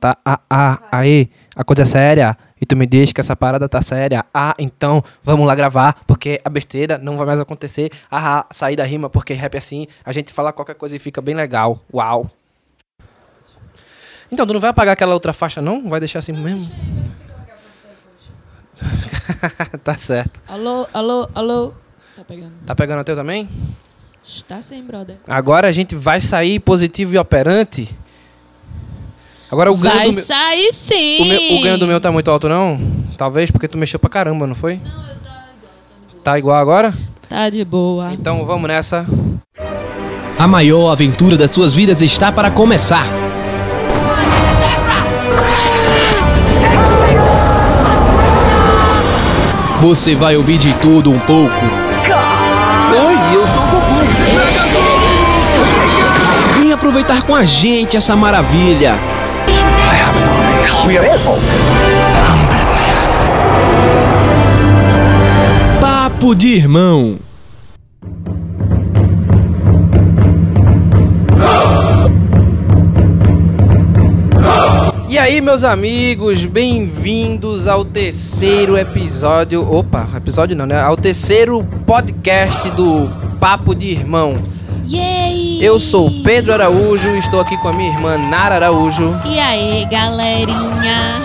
Tá, ah, ah, aí, a coisa é séria. E tu me diz que essa parada tá séria. Ah, então vamos lá gravar, porque a besteira não vai mais acontecer. Ah, ah sair da rima, porque rap é assim, a gente fala qualquer coisa e fica bem legal. Uau. Então, tu não vai apagar aquela outra faixa, não? Vai deixar assim mesmo? tá certo. Alô, alô, alô. Tá pegando. Tá pegando a teu também? Está sem, brother. Agora a gente vai sair positivo e operante. Agora o ganho Vai do meu. sair sim. O, meu, o ganho do meu tá muito alto, não? Talvez porque tu mexeu pra caramba, não foi? Não, eu tá igual. Tá igual agora? Tá de boa. Então vamos nessa. A maior aventura das suas vidas está para começar. Você vai ouvir de tudo um pouco. Oi, eu sou o Goku. Vem aproveitar com a gente essa maravilha. We are Apple. Papo de irmão. E aí, meus amigos, bem-vindos ao terceiro episódio. Opa, episódio não, né? Ao terceiro podcast do Papo de Irmão. Yay! Eu sou Pedro Araújo e estou aqui com a minha irmã Nara Araújo. E aí, galerinha?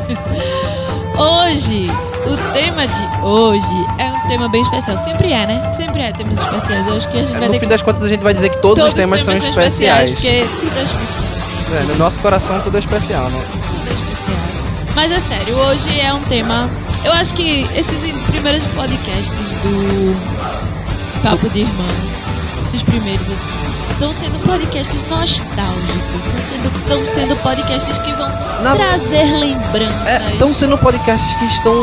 hoje, o tema de hoje é um tema bem especial. Sempre é, né? Sempre é temas especiais. Eu acho que a gente vai No fim que... das contas, a gente vai dizer que todos, os temas são especiais. Porque tudo é especial. É, no nosso coração, tudo é especial, né? Tudo é especial. Mas é sério, hoje é um tema. Eu acho que esses primeiros podcasts do Papo de Irmão, esses primeiros assim, estão sendo podcasts nostálgicos. Estão sendo, sendo podcasts que vão Na- trazer lembranças. É, estão sendo podcasts que estão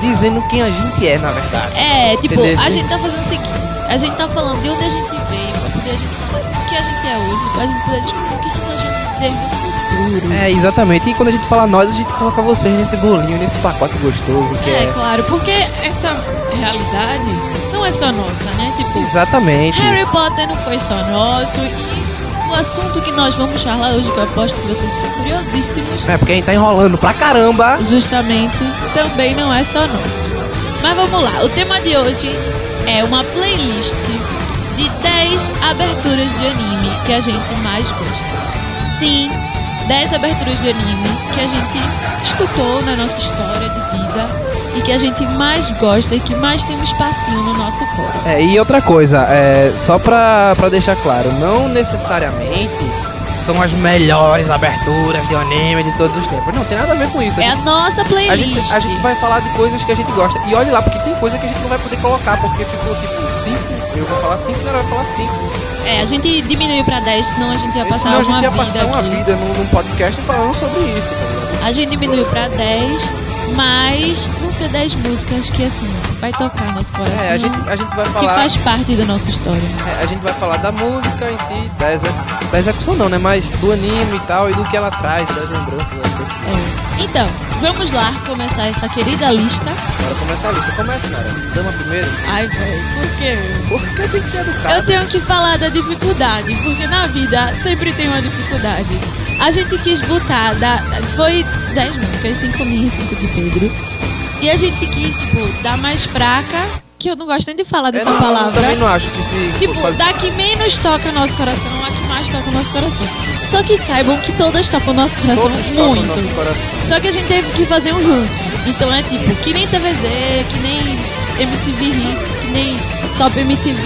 dizendo quem a gente é, na verdade. É, tipo, Entendesse? a gente tá fazendo o seguinte: a gente tá falando de onde a gente veio, pra poder a gente falar o que a gente é hoje, pra gente poder descobrir o que, que nós vamos ser no futuro. É, exatamente. E quando a gente fala nós, a gente coloca vocês nesse bolinho, nesse pacote gostoso que É, é. claro, porque essa realidade não é só nossa, né? Tipo, Exatamente. Harry Potter não foi só nosso e o assunto que nós vamos falar hoje, que eu aposto que vocês estão curiosíssimos, É, porque a gente tá enrolando pra caramba. justamente também não é só nosso. Mas vamos lá, o tema de hoje é uma playlist de 10 aberturas de anime que a gente mais gosta. Sim, 10 aberturas de anime que a gente escutou na nossa história de vida e que a gente mais gosta e que mais tem um espacinho no nosso corpo. É, e outra coisa, é, só pra, pra deixar claro, não necessariamente são as melhores aberturas de anime de todos os tempos. Não, tem nada a ver com isso. A É a gente- nossa A playlist. gente, a gente vai falar de coisas que a gente gosta. E olhe lá, porque tem coisa que a gente não vai poder colocar, porque ficou tipo 5, eu vou falar 5 e ela vai falar 5. É, a gente diminuiu pra 10, senão a gente ia passar Senão a gente uma ia vida passar uma aqui. vida num, num podcast falando sobre isso, tá ligado? A gente diminuiu pra 10, mas vão ser 10 músicas que, assim, vai tocar nosso coração. É, a gente, a gente vai que falar. faz parte da nossa história. é, a gente vai falar da música em si, da, exe- da execução não, né? Mas do anime e tal, e do que ela traz, das lembranças, das. É. Então, vamos lá começar essa querida lista. Bora começar a lista. Começa, Nara. Dama primeiro. Ai, velho, por quê? Porque tem que ser educado. Eu tenho que falar da dificuldade, porque na vida sempre tem uma dificuldade. A gente quis botar, da, foi 10 músicas, 5 minhas e 5 de Pedro. E a gente quis, tipo, dar mais fraca, que eu não gosto nem de falar Eu dessa não- palavra. também não acho que se. Tipo, pode- da que menos toca o nosso coração, a que mais toca o nosso coração. Só que saibam que todas tocam o nosso coração todos muito. no nosso coração. Só que a gente teve que fazer um ranking. Então é tipo, que nem TVZ, que nem MTV Hits, que nem Top MTV.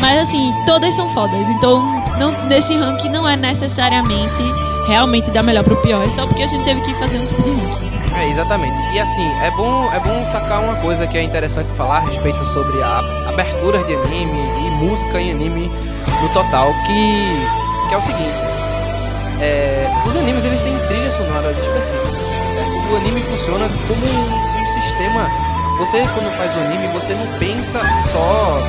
Mas assim, todas são fodas. Então, não, nesse ranking não é necessariamente realmente da melhor pro pior. É só porque a gente teve que fazer um tipo de ranking. É, exatamente. E assim, é bom, é bom sacar uma coisa que é interessante falar a respeito sobre a aberturas de anime e música em anime no total, que, que é o seguinte. é, os animes eles têm trilhas sonoras específicas, certo? O anime funciona como um, um sistema. Você quando faz o anime, você não pensa só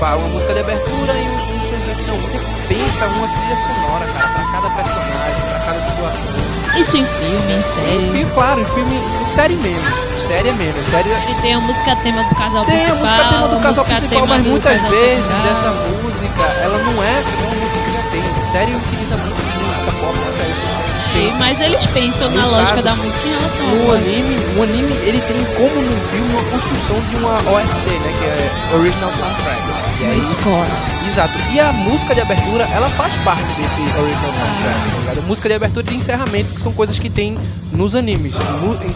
pá, uma música de abertura e um, um não. Você pensa uma trilha sonora, cara, cada personagem, pra cada situação. Isso em filme, em Em série. filme, claro, em filme, em série menos. Série é menos. Série Ele tem a música tema do casal tem a principal. música tema do casal principal, mas muitas vezes secundário. essa música, ela não é uma música que já tem. Série utiliza muito música pop, referência sei, mas eles pensam na No lógica caso, da música em relação ao anime, o anime ele tem como no filme uma construção de uma OST, né, que é Original Soundtrack. E aí, score. exato. E a música de abertura, ela faz parte desse Original Soundtrack, tá ligado? Música de abertura e de encerramento, que são coisas que tem nos animes.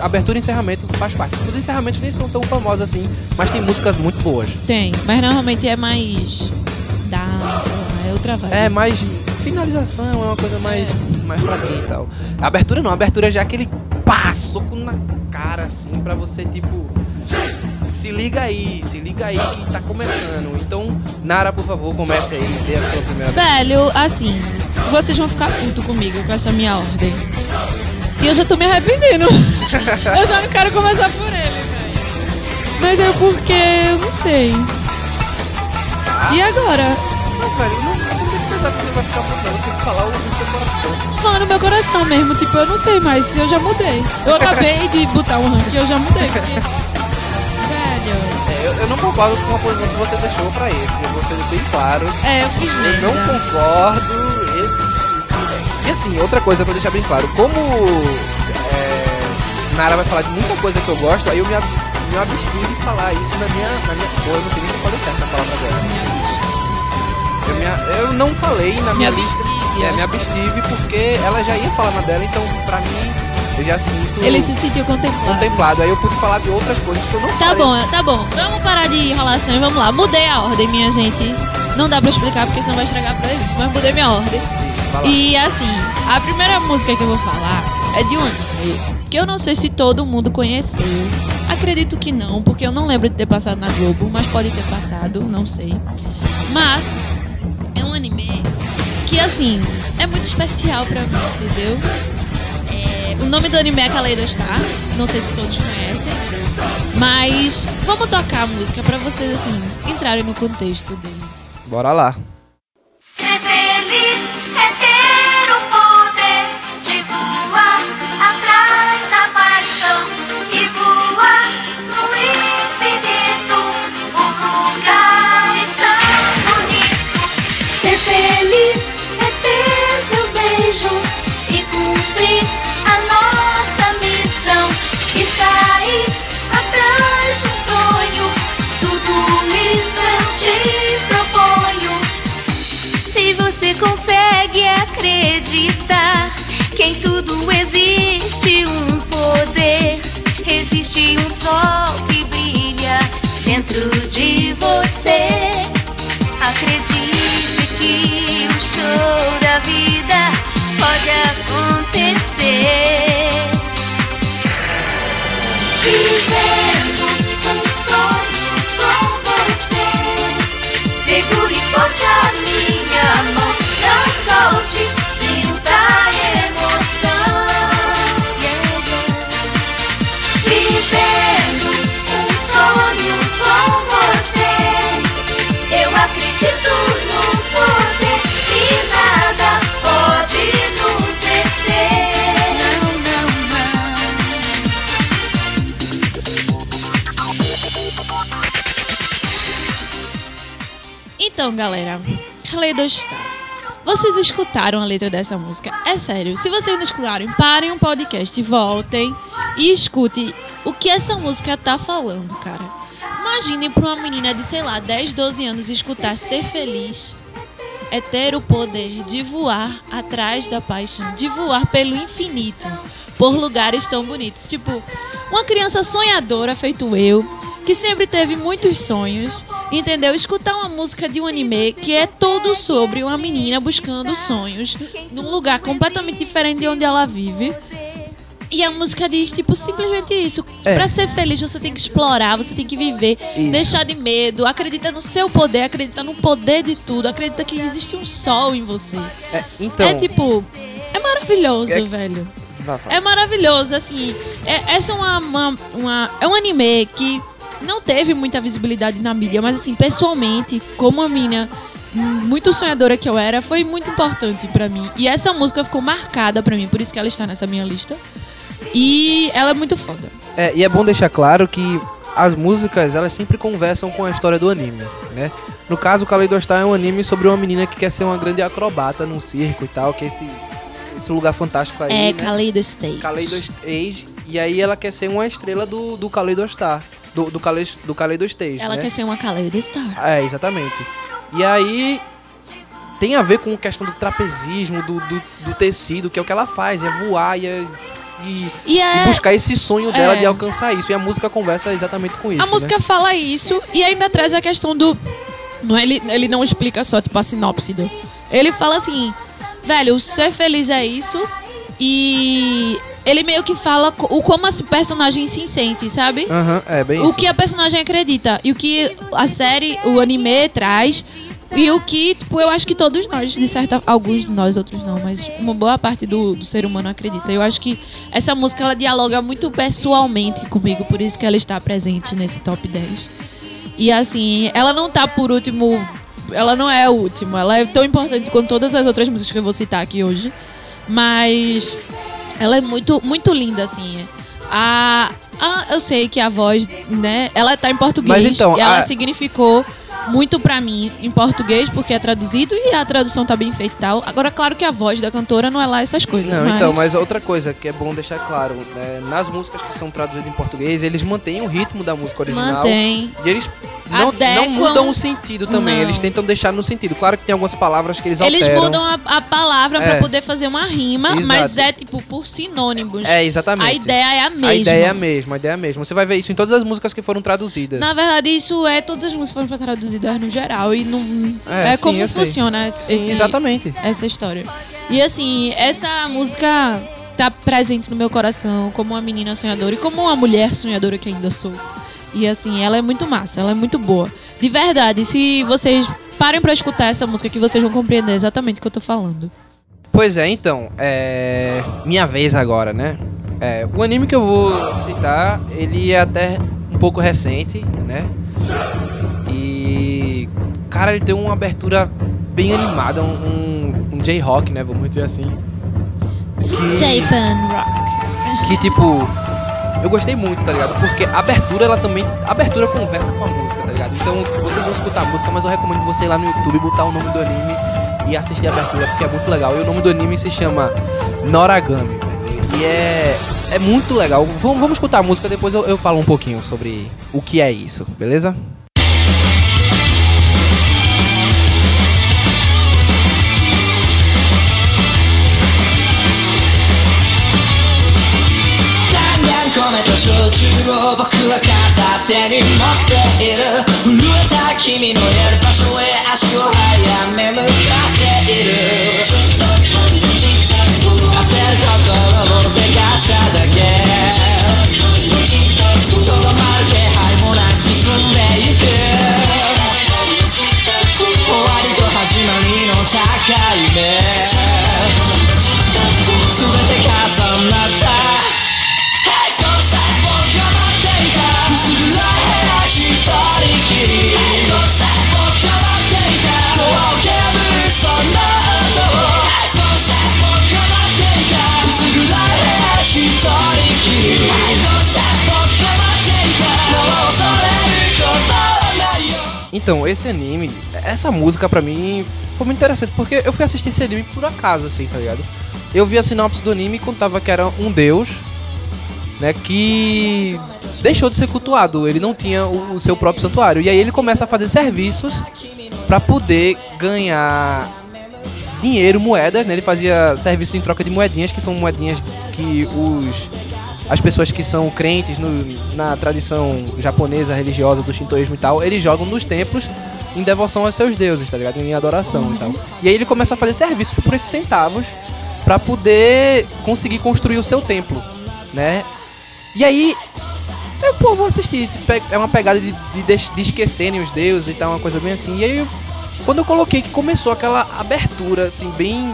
Abertura e encerramento faz parte. Os encerramentos nem são tão famosos assim, mas tem músicas muito boas. Tem, mas normalmente é mais dança, é outra vibe. É, mais finalização, é uma coisa mais, mais fraquinha e tal. A abertura não, a abertura já é aquele pá, soco na cara, assim, pra você, tipo. Se liga aí, se liga aí que tá começando. Então, Nara, por favor, comece aí, dê a sua primeira Velho, assim, vocês vão ficar puto comigo com essa minha ordem. E eu já tô me arrependendo. eu já não quero começar por ele, velho. Mas é porque eu não sei. E agora? Não, velho, não, você não tem que vai ficar não. Você tem que falar o do seu coração. Falando no meu coração mesmo, tipo, eu não sei mais, eu já mudei. Eu acabei de botar um ranking, eu já mudei, porque. Velho. É, eu, eu não concordo com a posição que você deixou pra esse. Eu vou ser bem claro. É, eu fiz Eu merda. não concordo. E, e assim, outra coisa pra deixar bem claro, como é, Nara vai falar de muita coisa que eu gosto, aí eu me, me abstive de falar isso na minha. Na minha pô, eu não sei nem se eu falei certo a palavra dela. Eu, me, eu não falei na minha Me lista. abstive, É, eu me abstive porque ela já ia falar na dela, então pra mim eu já sinto Ele se sentiu contemplado. contemplado. Aí eu pude falar de outras coisas que eu não Tá falei. bom, tá bom. Vamos parar de enrolação e vamos lá. Mudei a ordem, minha gente. Não dá pra explicar porque senão vai estragar pra eles, mas mudei minha ordem. Isso. E assim, a primeira música que eu vou falar é de um anime que eu não sei se todo mundo conheceu. Acredito que não, porque eu não lembro de ter passado na Globo, mas pode ter passado, não sei. Mas assim, é muito especial pra mim, entendeu? É, o nome do anime é Kaleido Star, não sei se todos conhecem. Mas vamos tocar a música pra vocês assim entrarem no contexto dele. Bora lá. Então, galera, Kaleido Star. Vocês escutaram a letra dessa música? É sério, se vocês não escutaram, parem um podcast, voltem e escutem o que essa música tá falando, cara. Imagine pra uma menina de, sei lá, 10, 12 anos escutar Ser Feliz é ter o poder de voar atrás da paixão, de voar pelo infinito, por lugares tão bonitos. Tipo, uma criança sonhadora, feito eu, que sempre teve muitos sonhos, entendeu? Escutar uma música de um anime que é todo sobre uma menina buscando sonhos num lugar completamente diferente de onde ela vive. E a música diz, tipo, simplesmente isso. É. Pra ser feliz, você tem que explorar, você tem que viver, Isso. deixar de medo, acredita no seu poder, acredita no poder de tudo, acredita que existe um sol em você. É, então. é tipo, é maravilhoso, É- velho. É maravilhoso, assim. É, essa é uma, uma, uma- É um anime que não teve muita visibilidade na mídia, mas assim, pessoalmente, como uma menina muito sonhadora que eu era, foi muito importante pra mim. E essa música ficou marcada pra mim, por isso que ela está nessa minha lista. E ela é muito foda. É, e é bom deixar claro que as músicas, elas sempre conversam com a história do anime, né? No caso, o Kaleido Star é um anime sobre uma menina que quer ser uma grande acrobata num circo e tal, que esse, esse lugar fantástico aí. É né? Kaleido Stage. Kaleido Stage. E aí ela quer ser uma estrela do, do Kaleido Star. Do, do, Kale, do Kaleido Stage. Ela né? quer ser uma Kaleido Star. É, exatamente. E aí tem a ver com a questão do trapezismo, do, do, do tecido, que é o que ela faz, é voar e, é- e, E é. e buscar esse sonho dela é. de alcançar isso. E a música conversa exatamente com isso. A música né? fala isso e ainda traz a questão do. Não, ele, ele não explica só, tipo, a sinopse. do- Ele fala assim, velho, ser feliz é isso. E ele meio que fala o como esse personagem se sente, sabe? Aham, é bem o isso. que a personagem acredita e o que a série, o anime traz e o que, tipo, eu acho que todos nós, de certa alguns de nós, outros não, mas uma boa parte do, do ser humano acredita. Eu acho que essa música ela dialoga muito pessoalmente comigo, por isso que ela está presente nesse top 10. E assim, ela não tá por último, ela não é a última, ela é tão importante quanto todas as outras músicas que eu vou citar aqui hoje, mas ela é muito, muito linda, assim. A, a, eu sei que a voz, né, ela tá em português. Mas então, e ela a- significou muito pra mim em português, porque é traduzido e a tradução tá bem feita e tal. Agora, claro que a voz da cantora não é lá essas coisas. Não, mas... então, mas outra coisa que é bom deixar claro, né, nas músicas que são traduzidas em português, eles mantêm o ritmo da música original. Mantém. E eles não, Adequam- não mudam o sentido também, Não. eles tentam deixar no sentido. Claro que tem algumas palavras que eles Eles alteram. mudam a, a palavra pra É. poder fazer uma rima, Exato. mas é tipo por sinônimos. É, exatamente. A ideia é a mesma. A ideia é a mesma, a ideia é a mesma. Você vai ver isso em todas as músicas que foram traduzidas. Na verdade, isso é todas as músicas foram traduzidas no geral e não É, é, sim, como funciona esse, Sim, exatamente. essa história. E assim, essa música tá presente no meu coração como uma menina sonhadora e como uma mulher sonhadora que ainda sou. E assim, ela é muito massa, ela é muito boa. De verdade, se vocês parem pra escutar essa música que vocês vão compreender exatamente o que eu tô falando. Pois é, então, é. Minha vez agora, né? É, o anime que eu vou citar, ele é até um pouco recente, né? E. Cara, ele tem uma abertura bem animada, um, um, um J-Rock, né? Vamos dizer assim. Que, Japan Rock. que tipo. Eu gostei muito, tá ligado? Porque a abertura, ela também. A abertura conversa com a música, tá ligado? Então vocês vão escutar a música, mas eu recomendo você ir lá no YouTube, botar o nome do anime e assistir a abertura, porque é muito legal. E o nome do anime se chama Noragami. E é. É muito legal. Vamos, vamos escutar a música, depois eu, eu falo um pouquinho sobre o que é isso, beleza? と焼酎を僕は片手に持っている。震えた君のやる場所へ足を速め向かう esse anime, essa música pra mim foi muito interessante, porque eu fui assistir esse anime por acaso, assim, tá ligado? Eu vi a sinopse do anime e contava que era um deus, né, que deixou de ser cultuado, ele não tinha o, o seu próprio santuário. E aí ele começa a fazer serviços pra poder ganhar dinheiro, moedas, né? Ele fazia serviço em troca de moedinhas, que são moedinhas que os as pessoas que são crentes no- na tradição japonesa, religiosa, do shintoísmo e tal, eles jogam nos templos em devoção aos seus deuses, tá ligado? Em adoração e tal. E aí ele começa a fazer serviços por esses centavos pra poder conseguir construir o seu templo, né? E aí eu, pô, vou assistir. Pe- É uma pegada de, de, de esquecerem os deuses e tal, uma coisa bem assim. E aí, quando eu coloquei que começou aquela abertura, assim, bem.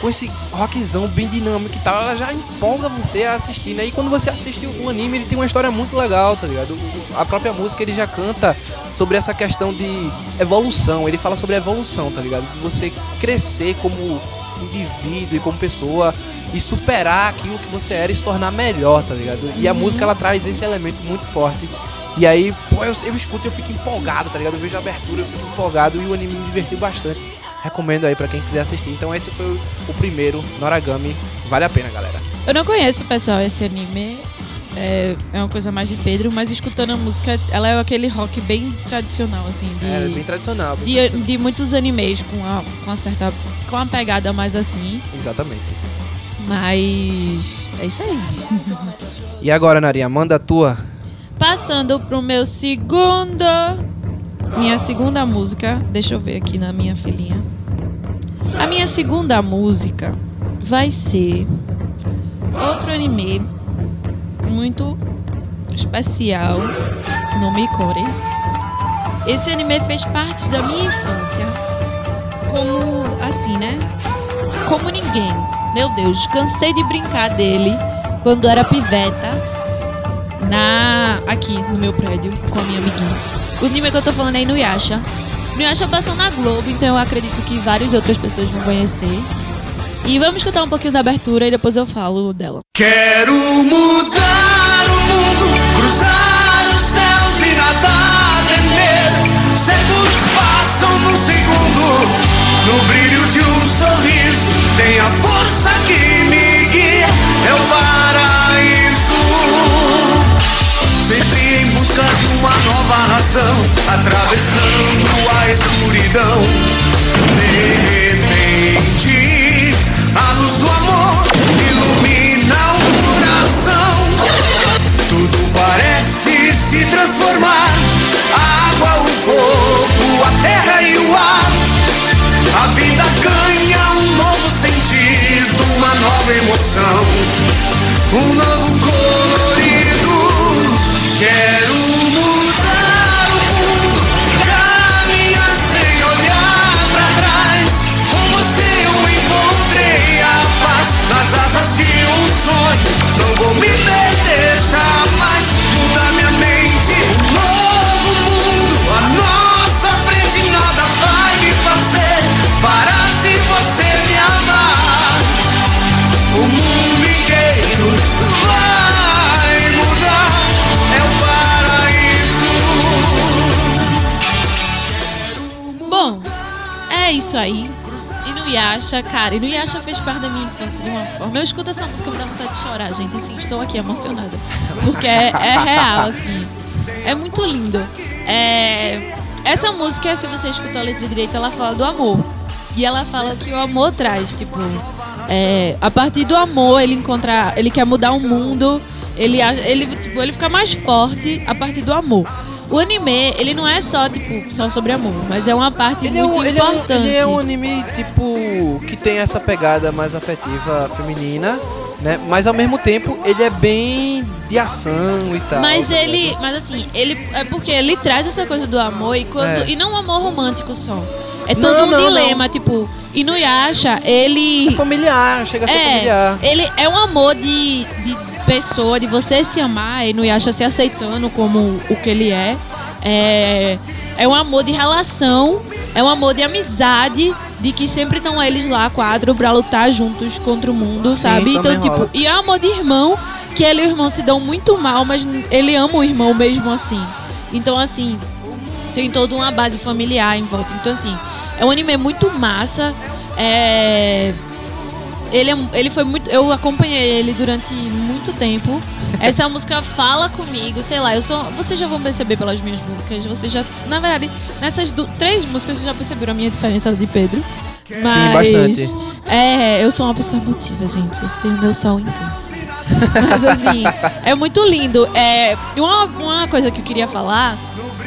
Com esse rockzão bem dinâmico e tal, ela já empolga você a assistir, né? E quando você assiste o anime, ele tem uma história muito legal, tá ligado? A própria música ele já canta sobre essa questão de evolução. Ele fala sobre evolução, tá ligado? De você crescer como indivíduo e como pessoa e superar aquilo que você era e se tornar melhor, tá ligado? E a música ela traz esse elemento muito forte. E aí, pô, eu, eu escuto e eu fico empolgado, tá ligado? Eu vejo a abertura, eu fico empolgado e o anime me divertiu bastante. Recomendo aí pra quem quiser assistir. Então esse foi o, o primeiro, Noragami. Vale a pena, galera. Eu não conheço, pessoal, esse anime. É, é uma coisa mais de Pedro, mas escutando a música, ela é aquele rock bem tradicional, assim, de, É bem tradicional. Bem de, tradicional. de muitos animes com a, com a certa. com a pegada mais assim. Exatamente. Mas. é isso aí. E agora, Narinha, manda a tua. Passando pro meu segundo. Minha segunda música. Deixa eu ver aqui na minha filinha. A minha segunda música vai ser outro anime muito especial no Mikore. Esse anime fez parte da minha infância. Como assim, né? Como ninguém. Meu Deus, cansei de brincar dele quando era piveta na aqui no meu prédio com a minha amiguinha. O anime que eu tô falando é Inuyasha. Inuyasha passou na Globo, então eu acredito que várias outras pessoas vão conhecer. E vamos escutar um pouquinho da abertura e depois eu falo dela. Quero mudar o mundo, cruzar os céus e nada temer. Segundos passam num segundo, no brilho de um sorriso. Tem a força que me guia, é Sempre em busca de uma nova razão, atravessando a escuridão. De repente, a luz do amor ilumina o coração. Tudo parece se transformar: a água, o fogo, a terra e o ar. A vida ganha um novo sentido, uma nova emoção, um novo Inuyasha, cara, Inuyasha fez parte da minha infância de uma forma. Eu escuto essa música e me dá vontade de chorar, gente. Assim, estou aqui emocionada. Porque é, é real, assim. É muito lindo. É, Essa música, se você escutar a letra direita, ela fala do amor. E ela fala que o amor traz, tipo, é, a partir do amor ele encontra, ele quer mudar o mundo, ele ele tipo, ele fica mais forte a partir do amor. O anime, ele não é só tipo só sobre amor, mas é uma parte Ele é, muito um, ele, é um, importante. ele é um anime, tipo, que tem essa pegada mais afetiva feminina, né? Mas ao mesmo tempo ele é bem de ação e tal. Mas ele, ligado? mas assim, ele é porque ele traz essa coisa do amor e quando É. e não um amor romântico só. É todo Não, um não, dilema, tipo, Inuyasha, ele É familiar, chega a ser familiar. É, ele é um amor de, de pessoa, de você se amar e Inuyasha se aceitando como o que ele é. É, é um amor de relação, é um amor de amizade, de que sempre estão eles lá, quadro, pra lutar juntos contra o mundo, Sim, sabe? Então, tipo, rola. e é um amor de irmão, que ele e o irmão se dão muito mal, mas ele ama o irmão mesmo assim. Então, assim, tem toda uma base familiar em volta. Então, assim, é um anime muito massa. É... Ele, é- ele foi muito. Eu acompanhei ele durante muito tempo. Essa música fala comigo, sei lá, eu sou. Vocês já vão perceber pelas minhas músicas. Vocês já. Na verdade, nessas du- três músicas vocês já perceberam a minha diferença de Pedro. Mas, bastante. É, eu sou uma pessoa emotiva, gente. Eu tenho meu sol câncer. Mas assim, é muito lindo. É, e uma, uma coisa que eu queria falar,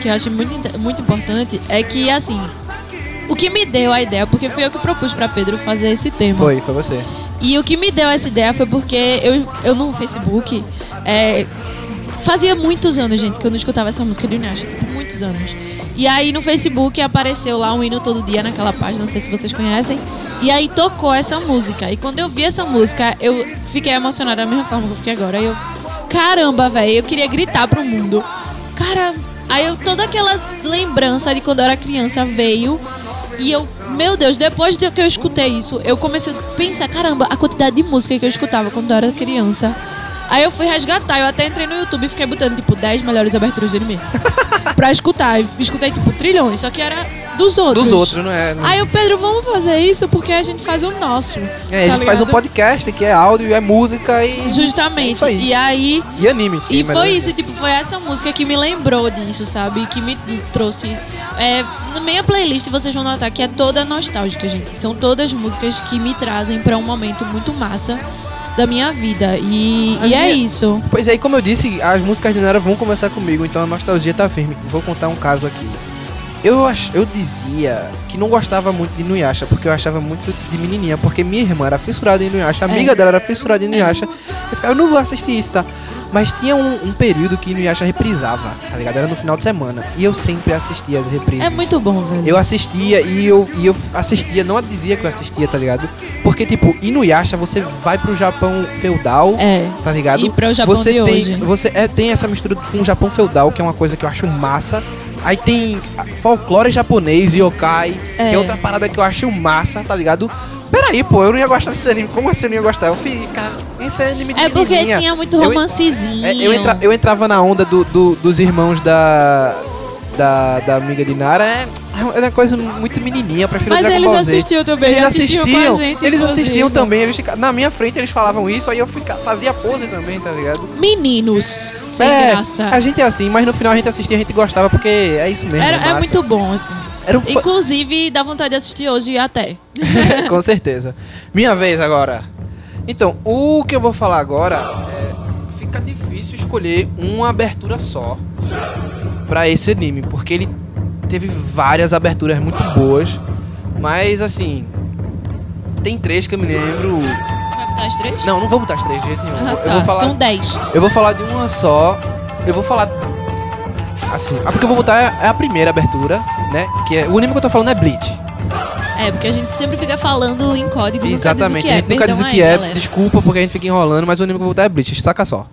que eu acho muito, muito importante, é que assim, o que me deu a ideia, porque foi eu que propus pra Pedro fazer esse tema. Foi, foi você. E o que me deu essa ideia foi porque eu, eu no Facebook. é, fazia muitos anos, gente, que eu não escutava essa música de Inuyasha, tipo, muitos anos. E aí no Facebook apareceu lá um hino todo dia naquela página, não sei se vocês conhecem. E aí tocou essa música. E quando eu vi essa música, eu fiquei emocionada da mesma forma que eu fiquei agora. Eu, caramba, velho, eu queria gritar pro mundo. Cara, aí eu toda aquela lembrança de quando eu era criança veio. E eu, meu Deus, depois de que eu escutei isso, eu comecei a pensar, caramba, a quantidade de música que eu escutava quando eu era criança. Aí eu fui resgatar, eu até entrei no YouTube e fiquei botando, tipo, 10 melhores aberturas de anime. pra escutar. E escutei, tipo, trilhões. Só que era dos outros. Dos outros, não é? Não- Aí o Pedro, vamos fazer isso porque a gente faz o nosso. É, a tá gente faz um ligado? podcast que é áudio, é música e. É Justamente. isso aí. E aí. E anime. E é foi isso, tipo, foi essa música que me lembrou disso, sabe? Que me trouxe. É, na minha playlist vocês vão notar que é toda nostálgica, gente. São todas músicas que me trazem pra um momento muito massa da minha vida. E, A e é minha- isso. Pois aí, como eu disse, as músicas de Nara vão conversar comigo, então a nostalgia tá firme. Vou contar um caso aqui. Eu, ach, eu dizia que não gostava muito de Inuyasha, porque eu achava muito de menininha, porque minha irmã era fissurada em Inuyasha, a amiga dela era fissurada em Inuyasha. Eu ficava, eu não vou assistir isso, tá? Mas tinha um, um período que Inuyasha reprisava, tá ligado? Era no final de semana. E eu sempre assistia as reprises. É muito bom, velho. Eu assistia e eu, e eu assistia, não dizia que eu assistia, tá ligado? Porque, tipo, Inuyasha, você vai pro Japão feudal, É. tá ligado? E para o Japão você de tem, hoje. Você é, tem essa mistura com o Japão feudal, que é uma coisa que eu acho massa. Aí tem folclore japonês, yokai, que É. é outra parada que eu acho massa, tá ligado? Peraí, pô, eu não ia gostar desse anime. Como assim eu não ia gostar? Eu fiquei, cara, esse é anime de É porque menininha. tinha muito Eu- romancezinho. é, eu, entra- eu entrava na onda do- do- dos irmãos da, da, da amiga de Nara. É, é uma coisa muito menininha, eu prefiro Mas Dragon eles Ball Z. assistiam também, Eles assistiam gente, eles inclusive. assistiam também. Eles na minha frente eles falavam isso, aí eu fica, fazia pose também, tá ligado? Meninos, sem é, graça. a gente é assim, mas no final a gente assistia, a gente gostava, porque é isso mesmo. Era, é é muito bom, assim. Um fa- Inclusive, dá vontade de assistir hoje até. Com certeza. Minha vez agora. Então, o que eu vou falar agora é. Fica difícil escolher uma abertura só pra esse anime, porque ele teve várias aberturas muito boas, mas assim. Tem três que eu me lembro. Vai botar as três? Não, não vou botar as três de jeito nenhum. Ah, eu tá. vou falar. São dez. Eu vou falar de uma só. Eu vou falar. Assim. Ah, porque eu vou botar é a primeira abertura, né? Que é. O anime que eu tô falando é Bleach. É, porque a gente sempre fica falando em código e nunca Exatamente, diz o que é. a gente nunca diz o que aí, é, galera. desculpa porque a gente fica enrolando, mas o anime que eu vou botar é Bleach, saca só.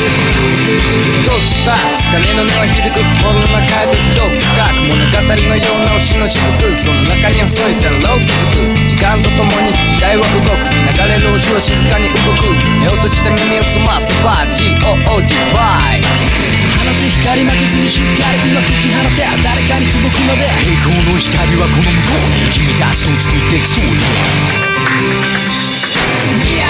星たちの光一つ二つ鐘の音は響く心の中で広く深く物語のような星の雫その中に細い線路を築く時間とともに時代は動く流れる星は静かに動く目を閉じて耳を澄ませば G-O-O-D-Y 放て光負けずにしっかり今解き放て誰かに届くまで栄光の光はこの向こうに君たちと作っていくストーリー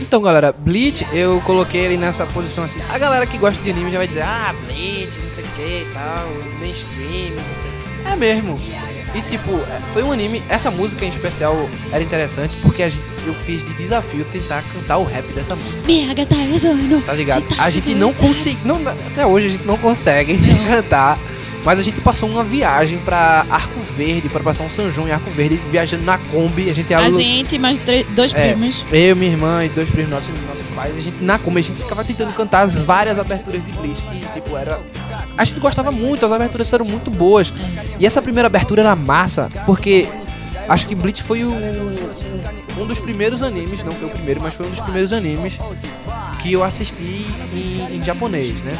Então, galera, Bleach eu coloquei ele nessa posição assim. A galera que gosta de anime já vai dizer, ah, Bleach, não sei o que e tal, mainstream, não sei o que. É mesmo. E tipo, foi um anime. Essa música em especial era interessante porque gente, eu fiz de desafio tentar cantar o rap dessa música. Tá ligado? A gente não consegue. Não, até hoje a gente não consegue cantar mas a gente passou uma viagem pra Arco Verde, pra passar um São João em Arco Verde, viajando na Kombi. A gente A alu- gente, mais dois É, primos. eu, minha irmã e dois primos nossos, nossos pais, a gente na Kombi, a gente ficava tentando cantar as várias aberturas de Bleach, que tipo era. A gente gostava muito, as aberturas eram muito boas. E essa primeira abertura era massa, porque acho que Bleach foi o, um dos primeiros animes, não foi o primeiro, mas foi um dos primeiros animes que eu assisti em, em japonês, né?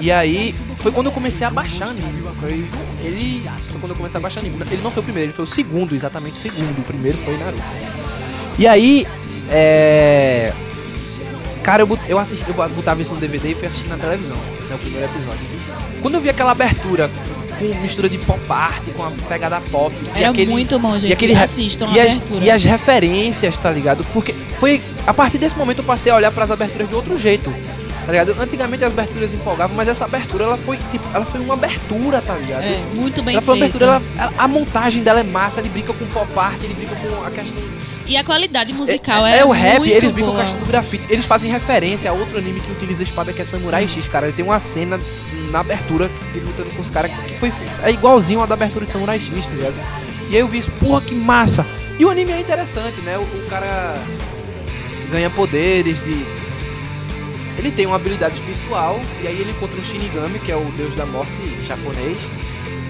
E aí, foi quando eu comecei a baixar anime. Foi, ele, foi quando eu comecei a baixar anime. Ele não foi o primeiro, ele foi o segundo, exatamente o segundo. O primeiro foi Naruto. E aí, é. Cara, eu, eu, assisti, eu botava isso no DVD e fui assistir na televisão, né, o primeiro episódio. Quando eu vi aquela abertura com mistura de pop art, com a pegada pop. e Era aquele, muito bom, gente. e aquele Assistam a e as, abertura. e as referências, tá ligado? Porque foi a partir desse momento eu passei a olhar pras aberturas de outro jeito. Tá ligado? Antigamente as aberturas empolgavam, mas essa abertura ela foi tipo, ela foi uma abertura, tá ligado? É, muito bem ela foi uma feita. abertura, ela- a montagem dela é massa, ele brinca com pop art, ele brinca com a questão. E a qualidade musical é, é, é o rap, eles brincam com boa. a questão do grafite. Eles fazem referência a outro anime que utiliza espada que é Samurai X, cara. Ele tem uma cena na abertura ele lutando com os caras que foi é igualzinho a da abertura de Samurai X, tá ligado? E aí eu vi isso, porra, que massa! E o anime é interessante, né? O, o cara ganha poderes de. Ele tem uma habilidade espiritual, e aí ele encontra um Shinigami, que é o deus da morte japonês.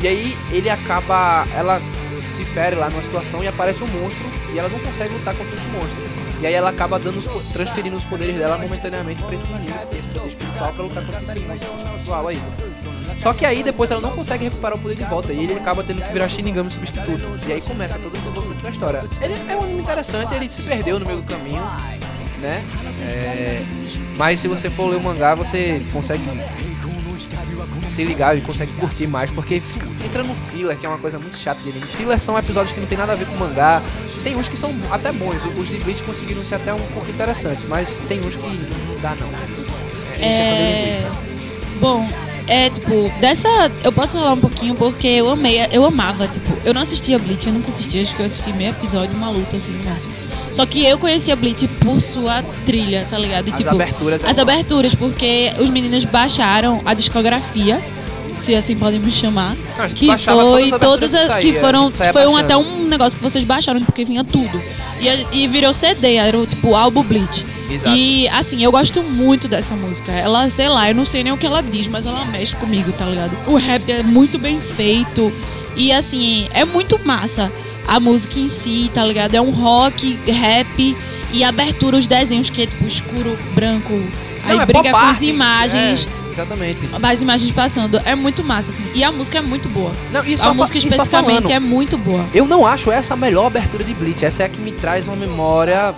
E aí ele acaba. Ela se fere lá numa situação e aparece um monstro, e ela não consegue lutar contra esse monstro. E aí ela acaba dando os transferindo os poderes dela momentaneamente pra esse menino, que esse poder espiritual, pra lutar contra esse monstro aí. Só que aí depois ela não consegue recuperar o poder de volta, e ele acaba tendo que virar Shinigami substituto. E aí começa todo o desenvolvimento da história. Ele é um anime interessante, ele se perdeu no meio do caminho, né? É, Mas se você for ler o mangá, você consegue se ligar e consegue curtir mais, porque fica- entra no filler, que é uma coisa muito chata de anime. Filler são episódios que não tem nada a ver com mangá. Tem uns que são até bons, os de Bleach conseguiram ser até um pouco interessantes, mas tem uns que não dá não. É de É... linguiça. Bom, é tipo, dessa. Eu posso falar um pouquinho porque eu amei, eu amava, tipo, eu não assistia Bleach, eu nunca assisti, acho que eu assisti meio episódio, uma luta assim no máximo. Só que eu conhecia Bleach por sua trilha, tá ligado? E, As tipo, aberturas é As bom. aberturas, porque os meninos baixaram a discografia, se assim podem me chamar. Não, a gente que foi todas que a- que saía, foram. gente saía Foi um, até um negócio que vocês baixaram, porque vinha tudo. E, e virou CD, era o tipo álbum Bleach. Exato. E assim, eu gosto muito dessa música. Ela, sei lá, eu não sei nem o que ela diz, mas ela mexe comigo, tá ligado? O rap é muito bem feito. E assim, é muito massa a música em si, tá ligado? É um rock, rap e abertura, os desenhos que é tipo escuro, branco. Aí Não, é briga com as imagens. É, exatamente. As imagens passando. É muito massa, assim. E a música é muito boa. Não, e só a música especificamente falando, é muito boa. Eu não acho essa a melhor abertura de Bleach. Essa é a que me traz uma memória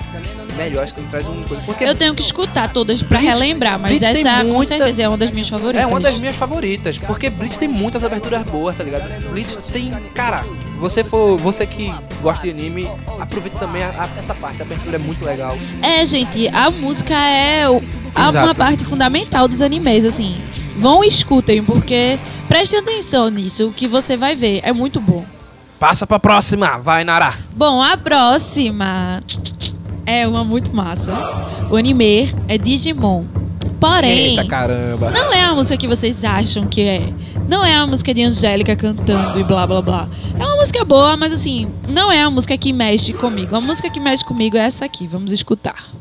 melhor. Acho que me traz um coisa. Porque Eu tenho que escutar todas pra Bleach- relembrar, mas essa com muita- certeza é uma das minhas favoritas. é uma das minhas favoritas. Porque Bleach tem muitas aberturas boas, tá ligado? Bleach tem. Cara, você for. Você que gosta de anime, aproveita também a- a- essa parte. A abertura é muito legal. É, gente, a música é o- a- Exato. uma parte fundamental dos animes, assim. Vão e escutem, porque prestem atenção nisso, o que você vai ver. É muito bom. Passa pra próxima, vai, Nara. Bom, a próxima é uma muito massa. O anime é Digimon. Porém, Eita caramba. não é a música que vocês acham que é. Não é a música de Angélica cantando e blá blá blá. É uma música boa, mas assim, não é a música que mexe comigo. A música que mexe comigo é essa aqui. Vamos escutar.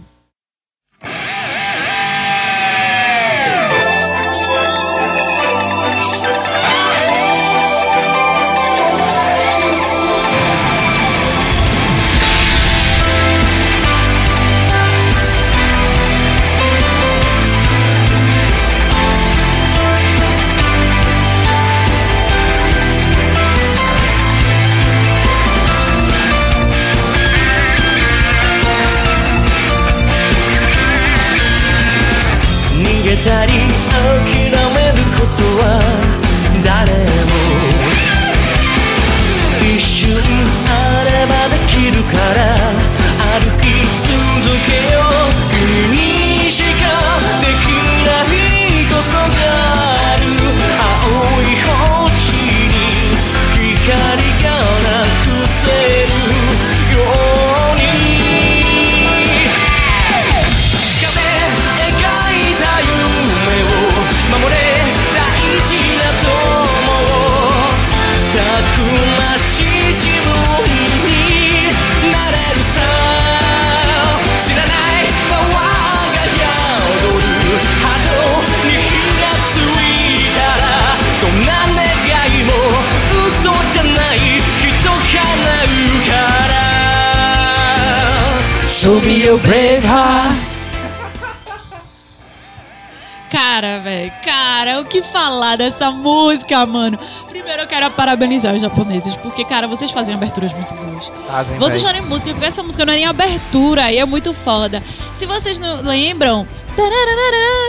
Show me your brave heart Cara, velho, cara, o que falar dessa música, mano? Primeiro eu quero parabenizar os japoneses, porque, cara, vocês fazem aberturas muito boas. Fazem, Vocês véi. falam música, porque essa música não é nem abertura e é muito foda. Se vocês não lembram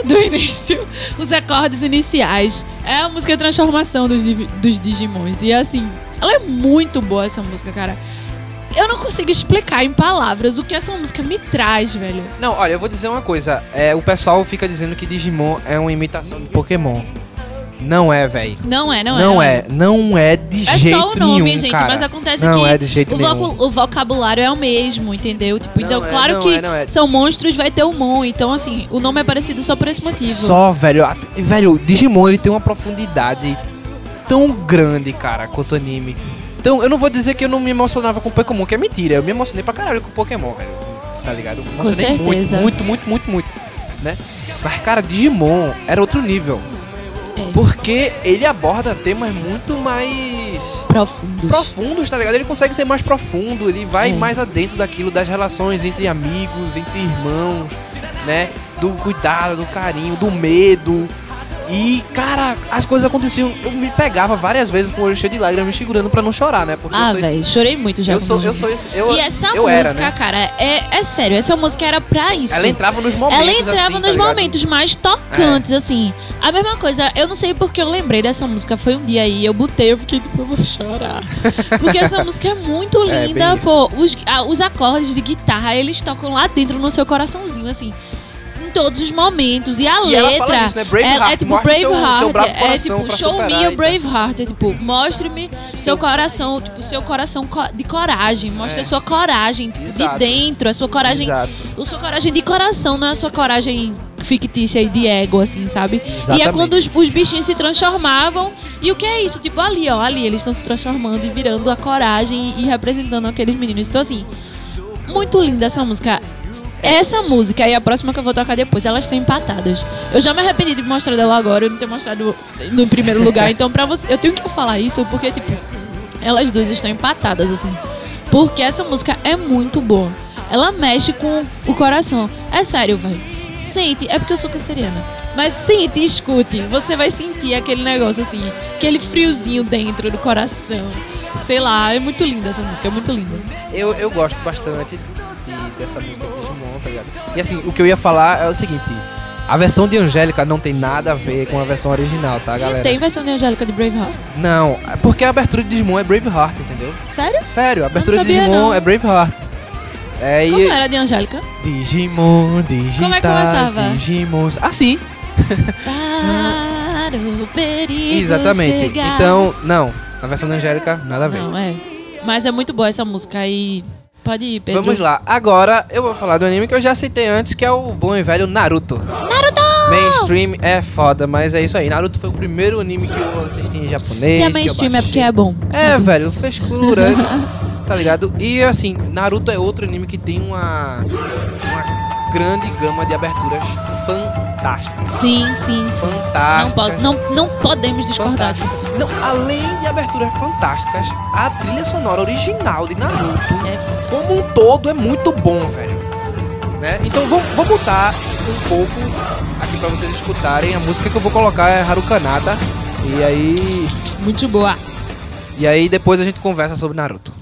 do início, os acordes iniciais, é a música de transformação dos, dos Digimons. E assim, ela é muito boa essa música, cara. Eu não consigo explicar em palavras o que essa música me traz, velho. Não, olha, eu vou dizer uma coisa. É, o pessoal fica dizendo que Digimon é uma imitação de Pokémon. Não é, velho. Não é, não, Não, é. é, não é de É jeito só o nome, nenhum, gente, cara. mas acontece não que é de jeito o, nenhum. o vocabulário é o mesmo, entendeu? Tipo, Não então, é, claro que é, é. são monstros, vai ter o Mon. Então, assim, o nome é parecido só por esse motivo. Só, velho. Velho, Digimon ele tem uma profundidade tão grande, cara, quanto o anime. Então, eu não vou dizer que eu não me emocionava com Pokémon, que é mentira. Eu me emocionei pra caralho com Pokémon, velho. Tá ligado? Eu me emocionei certeza. Muito, muito, muito, muito, muito. Né? Mas, cara, Digimon era outro nível. É. Porque ele aborda temas muito mais Profundos. profundos, tá ligado? Ele consegue ser mais profundo, ele vai É. mais adentro daquilo das relações entre amigos, entre irmãos, né? Do cuidado, do carinho, do medo. E, cara, as coisas aconteciam. Eu me pegava várias vezes com o olho cheio de lágrimas, me segurando pra não chorar, né? Porque Ah, sou esse- velho, chorei muito já. Eu sou, eu sou esse. Eu, E essa eu música, era, né? cara, é, é sério, essa música era pra isso. Ela entrava nos momentos. Ela entrava assim, tá nos ligado? momentos mais tocantes, assim. A mesma coisa, eu não sei porque eu lembrei dessa música. Foi um dia aí, eu botei, eu fiquei tipo, eu vou chorar. Porque essa música é muito É, linda, isso. pô. Os, ah, os acordes de guitarra, eles tocam lá dentro no seu coraçãozinho, assim. Todos os momentos. E a E letra. isso, né? Braveheart, é, é tipo o seu- Braveheart. seu bravo é tipo, show superar me tal. Braveheart. É tipo, mostre-me seu coração, tipo, seu coração co- de coragem. Mostre É. a sua coragem, tipo, de dentro, a sua coragem Exato. a sua coragem de coração, não é a sua coragem fictícia e de ego, assim, sabe? E é Exatamente. quando os, os bichinhos se transformavam. E o que é isso? Tipo, ali, ó, ali, eles estão se transformando e virando a coragem e, e representando aqueles meninos. Então, assim, muito linda essa música. Essa música e a próxima que eu vou tocar depois, elas estão empatadas. Eu já me arrependi de mostrar dela agora, eu não ter mostrado no primeiro lugar. Então, pra você, eu tenho que falar isso porque, tipo, elas duas estão empatadas, assim. Porque essa música é muito boa. Ela mexe com o coração. É sério, velho. Sente, é porque eu sou canceriana. Mas sente escute. Você vai sentir aquele negócio assim, aquele friozinho dentro do coração. Sei lá, é muito linda essa música, é muito linda. Eu, eu gosto bastante dessa música de Digimon, tá ligado? E assim, o que eu ia falar é o seguinte: a versão de Angélica não tem nada a ver com a versão original, tá, galera? Tem versão de Angélica de Braveheart? Não, é porque a abertura de Digimon é Braveheart, entendeu? Sério? Sério, a abertura de sabia, Digimon não. é Braveheart. É, Como e era de Angélica? Digimon, digitais, Como é que começava? Digimons. Assim, Para o perigo exatamente. chegar. Então, não, a versão da Angélica, nada a ver. Não, é. Mas é muito boa essa música e pode ir, Pedro. Vamos lá, agora eu vou falar do anime que eu já citei antes, que é o bom e velho Naruto. Naruto! Mainstream é foda, mas é isso aí. Naruto foi o primeiro anime que eu assisti em japonês. Se é mainstream é porque é bom. É, Adults. velho, frescura. tá ligado? E assim, Naruto é outro anime que tem uma, uma grande gama de aberturas fantásticas. Sim, sim, sim. Não, Fantásticas. pode, não, não podemos discordar disso. Não, além de aberturas fantásticas, a trilha sonora original de Naruto, É como um todo, é muito bom, velho. Né? Então vou, vou botar um pouco aqui pra vocês escutarem. A música que eu vou colocar é Harukanata. E aí. Muito boa. E aí depois a gente conversa sobre Naruto.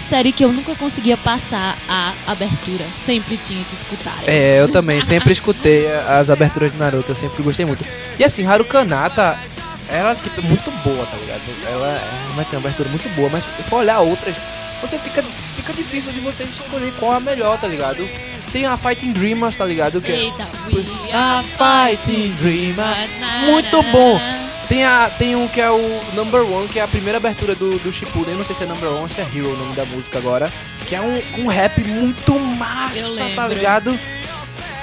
Série que eu nunca conseguia passar a abertura. Sempre tinha que escutar. É, eu também sempre escutei as aberturas de Naruto, eu sempre gostei muito. E assim, Haru Kanata, ela tipo, é muito boa, tá ligado? Ela, vai ter uma abertura muito boa, mas se for olhar outras, você fica, fica difícil de você escolher qual é a melhor, tá ligado? Tem a Fighting Dreamers, tá ligado? Que é- Eita, we a Fighting Dreamer. Muito bom. Tem, a, tem um que é o Number One, que é a primeira abertura do, do Shippuden. Não sei se é Number One ou se é Hero o nome da música agora. Que é um, um rap muito massa, tá ligado?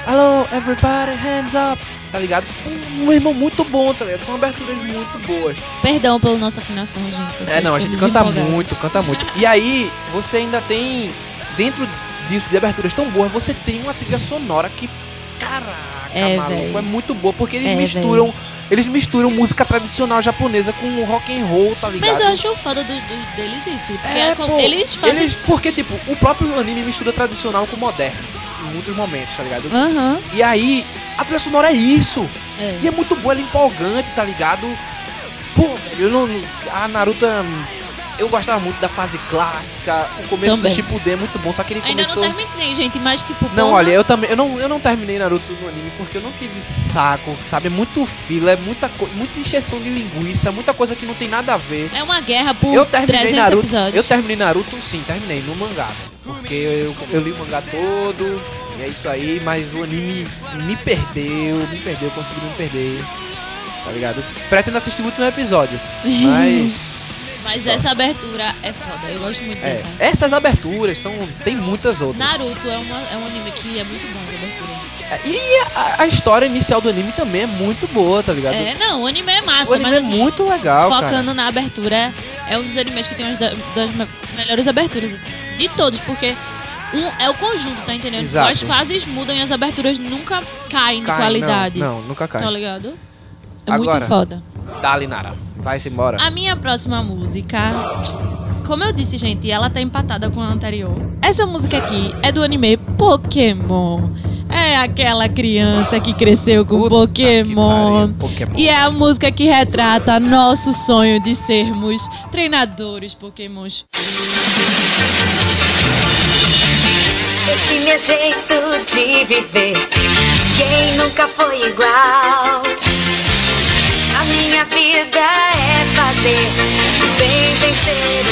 Hello, everybody, hands up. Tá ligado? Um, um irmão muito bom, tá ligado? São aberturas muito boas. Perdão pela nossa afinação, gente. É, não, a gente canta muito, canta muito. E aí, você ainda tem, dentro disso, de aberturas tão boas, você tem uma trilha sonora que, caraca, É, maluco, véi. é muito boa, porque eles É, misturam, eles misturam música tradicional japonesa com rock and roll, tá ligado? Mas eu acho foda do, do- deles isso. Porque É, é pô, eles fazem. eles- porque, tipo, o próprio anime mistura tradicional com moderno, em muitos momentos, tá ligado? Aham. E aí, a trilha sonora é isso. é. E é muito boa, ela é empolgante, tá ligado? Pô, eu não. A Naruto. Eu gostava muito da fase clássica. O começo Também. do Shippuden é muito bom, só que ele Ainda começou. não terminei, gente, mas tipo. Não, porra, olha, eu também. Eu não, eu não terminei Naruto no anime porque eu não tive saco, sabe? É muito fila, é muita, co- muita encheção de linguiça, muita coisa que não tem nada a ver. É uma guerra por Eu terminei 300 Naruto. episódios. Eu terminei Naruto, sim, terminei no mangá. Porque eu, eu li o mangá todo, e é isso aí, mas o anime me perdeu, me perdeu, conseguiu me perder. Tá ligado? Pretendo assistir o último episódio, mas. Mas Só. essa abertura é foda. Eu gosto muito É, dessa. essas aberturas são. Tem muitas outras. Naruto é, uma, é um anime que é muito bom de abertura. E a, a história inicial do anime também é muito boa, tá ligado? É, não, o anime é o massa, anime mas é assim, muito legal, focando cara. na abertura, é um dos animes que tem uma das, das me- melhores aberturas, assim. De todos, porque um, é o conjunto, tá entendendo? Exato. As fases mudam e as aberturas nunca caem de Cai, qualidade. Não, não, nunca cai. Tá ligado? É Agora. muito foda. Dali, Nara. Vai-se embora. A minha próxima música. Como eu disse, gente, ela tá empatada com a anterior. Essa música aqui é do anime Pokémon. É aquela criança que cresceu com Puta Pokémon. pariu, Pokémon. E é a música que retrata nosso sonho de sermos treinadores Pokémons. Esse meu jeito de viver, quem nunca foi igual? Minha vida é fazer bem vencer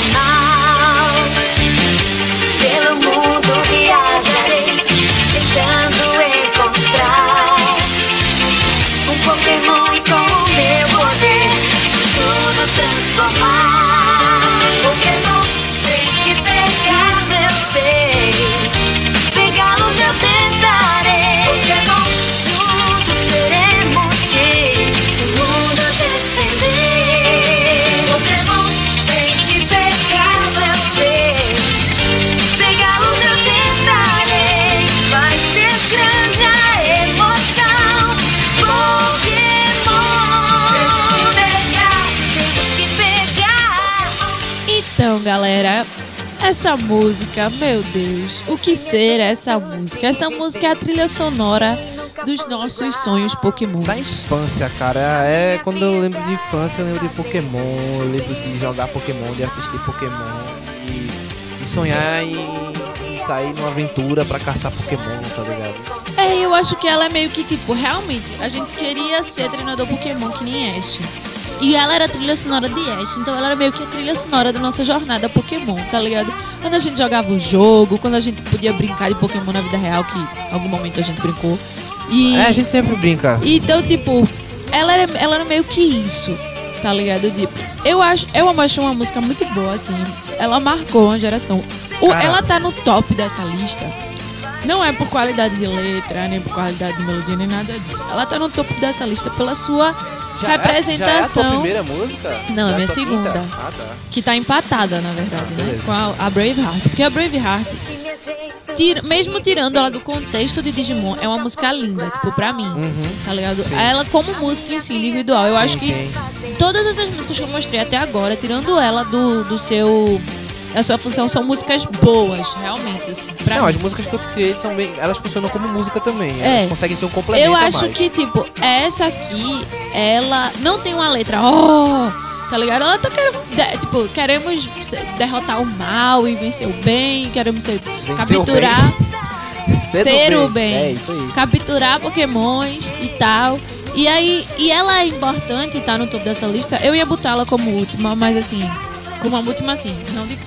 essa música, meu Deus, o que ser essa música? Essa música é a trilha sonora dos nossos sonhos Pokémon. Da infância, cara. É quando eu lembro de infância, eu lembro de Pokémon, eu lembro de jogar Pokémon, de assistir Pokémon e, e sonhar em, em sair numa aventura pra caçar Pokémon, tá ligado? É, eu acho que ela é meio que tipo, realmente, a gente queria ser treinador Pokémon que nem Ash. E ela era a trilha sonora de Ash, então ela era meio que a trilha sonora da nossa jornada Pokémon, tá ligado? Quando a gente jogava o jogo, quando a gente podia brincar de Pokémon na vida real, que em algum momento a gente brincou. E, É, a gente sempre brinca. Então, tipo, ela era, ela era meio que isso, tá ligado? Tipo, eu acho, eu acho uma música muito boa, assim. Ela marcou uma geração. O- ela tá no top dessa lista. Não é por qualidade de letra, nem por qualidade de melodia, nem nada disso. Ela tá no topo dessa lista pela sua Já é- representação. já é a tua primeira música? Não, é Já a minha segunda. Ah, tá. que tá empatada, na verdade, né? Beleza. Com a, a Braveheart. Porque a Braveheart, tira- mesmo tirando ela do contexto de Digimon, é uma música linda, tipo, pra mim. Tá ligado? Ela como música em si, individual. Eu Sim, acho que sim. todas essas músicas que eu mostrei até agora, tirando ela do, do seu. Da sua função, são músicas boas, realmente, assim. Não, mim. as músicas que eu criei são bem. Elas funcionam como música também. É. Elas conseguem ser um complemento. Eu a acho que, tipo, essa aqui, ela não tem uma letra, oh, Tá ligado? Ela tá querendo. tipo, queremos derrotar o mal e vencer o bem. Queremos ser, capturar. Ser o bem. bem. É. Capturar pokémons e tal. E aí, e ela é importante, tá no topo dessa lista. Eu ia botar ela como última, mas assim, como a última assim, não de,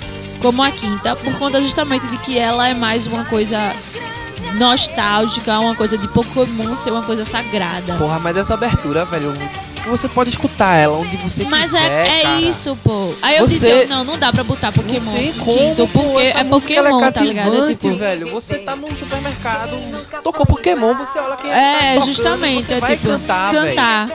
como a quinta, por conta justamente de que ela é mais uma coisa nostálgica, uma coisa de Pokémon ser uma coisa sagrada. Porra, mas essa abertura, velho, que você pode escutar ela onde você Mas quiser, é, é cara. isso, pô. Aí eu Você- disse, não, não dá pra botar Pokémon Não tem como, quinto, pô, porque é ela Pokémon, é tá ligado? É tipo, velho. Você tá no supermercado, tocou Pokémon, você olha quem É, tá tocando, justamente, você é vai tipo, cantar, velho. cantar.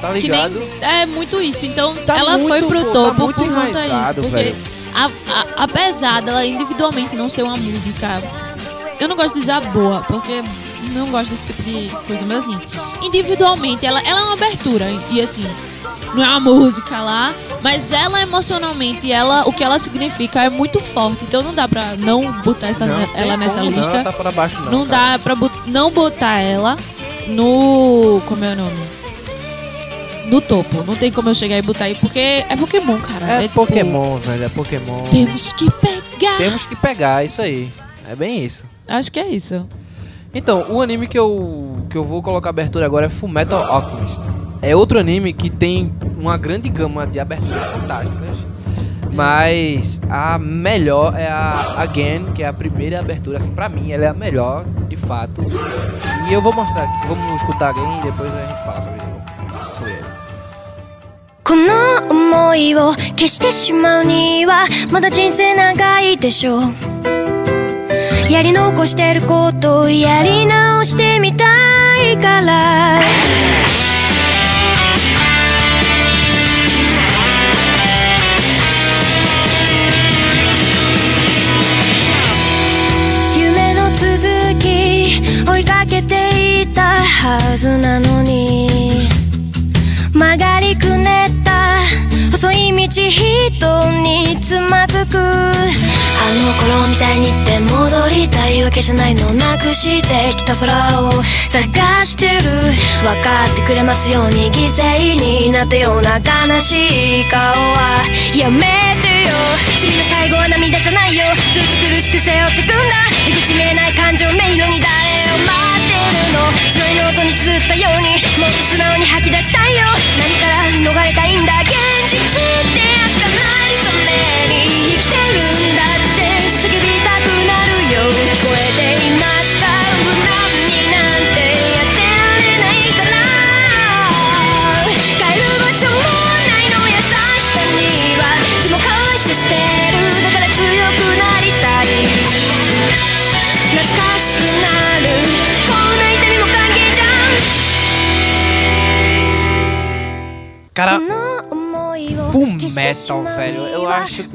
Tá Que ligado? nem, é muito isso. Então, Tá ela foi muito, pro pô, tá topo muito por conta disso. Porque, velho. A- a- apesar dela individualmente não ser uma música. Eu não gosto de dizer boa, porque não gosto desse tipo de coisa, mas assim, individualmente, ela, ela é uma abertura. E assim, não é uma música lá, mas ela emocionalmente, ela, o que ela significa é muito forte. Então não dá pra não botar essa, Não ela nessa lista. Não, tá pra baixo não. Não dá pra não botar ela no. Como é o nome? No topo. Não tem como eu chegar e botar aí, porque é Pokémon, cara. É, tipo, Pokémon, velho, é Pokémon. Temos que pegar. Temos que pegar, isso aí. É bem isso. Acho que é isso. Então, o anime que eu, que eu vou colocar abertura agora é Fullmetal Alchemist. É outro anime que tem uma grande gama de aberturas fantásticas. Mas a melhor é a Again, que é a primeira abertura, assim, pra mim, ela é a melhor, de fato. E eu vou mostrar aqui, vamos escutar Again e depois a gente fala sobre ele. この想いを消してしまうにはまだ人生長いでしょう。やり残してることやり直してみたいから。夢の続き追いかけていたはずなのに。細い道人につまずく。あの頃みたいにって戻りたいわけじゃないのなくしてきた空を探してる。分かってくれますように犠牲になったような悲しい顔は。やめてよ。次の最後は涙じゃないよ。ずっと苦しく背負ってくんだ。出口見えない感情迷路に誰を待の白いノートに綴ったようにもっと素直に吐き出したいよ。何から逃れたいんだ。現実ってやつがないために生きてるんだって叫びたくなるよ。聞こえています。metal, velho. Eu acho que.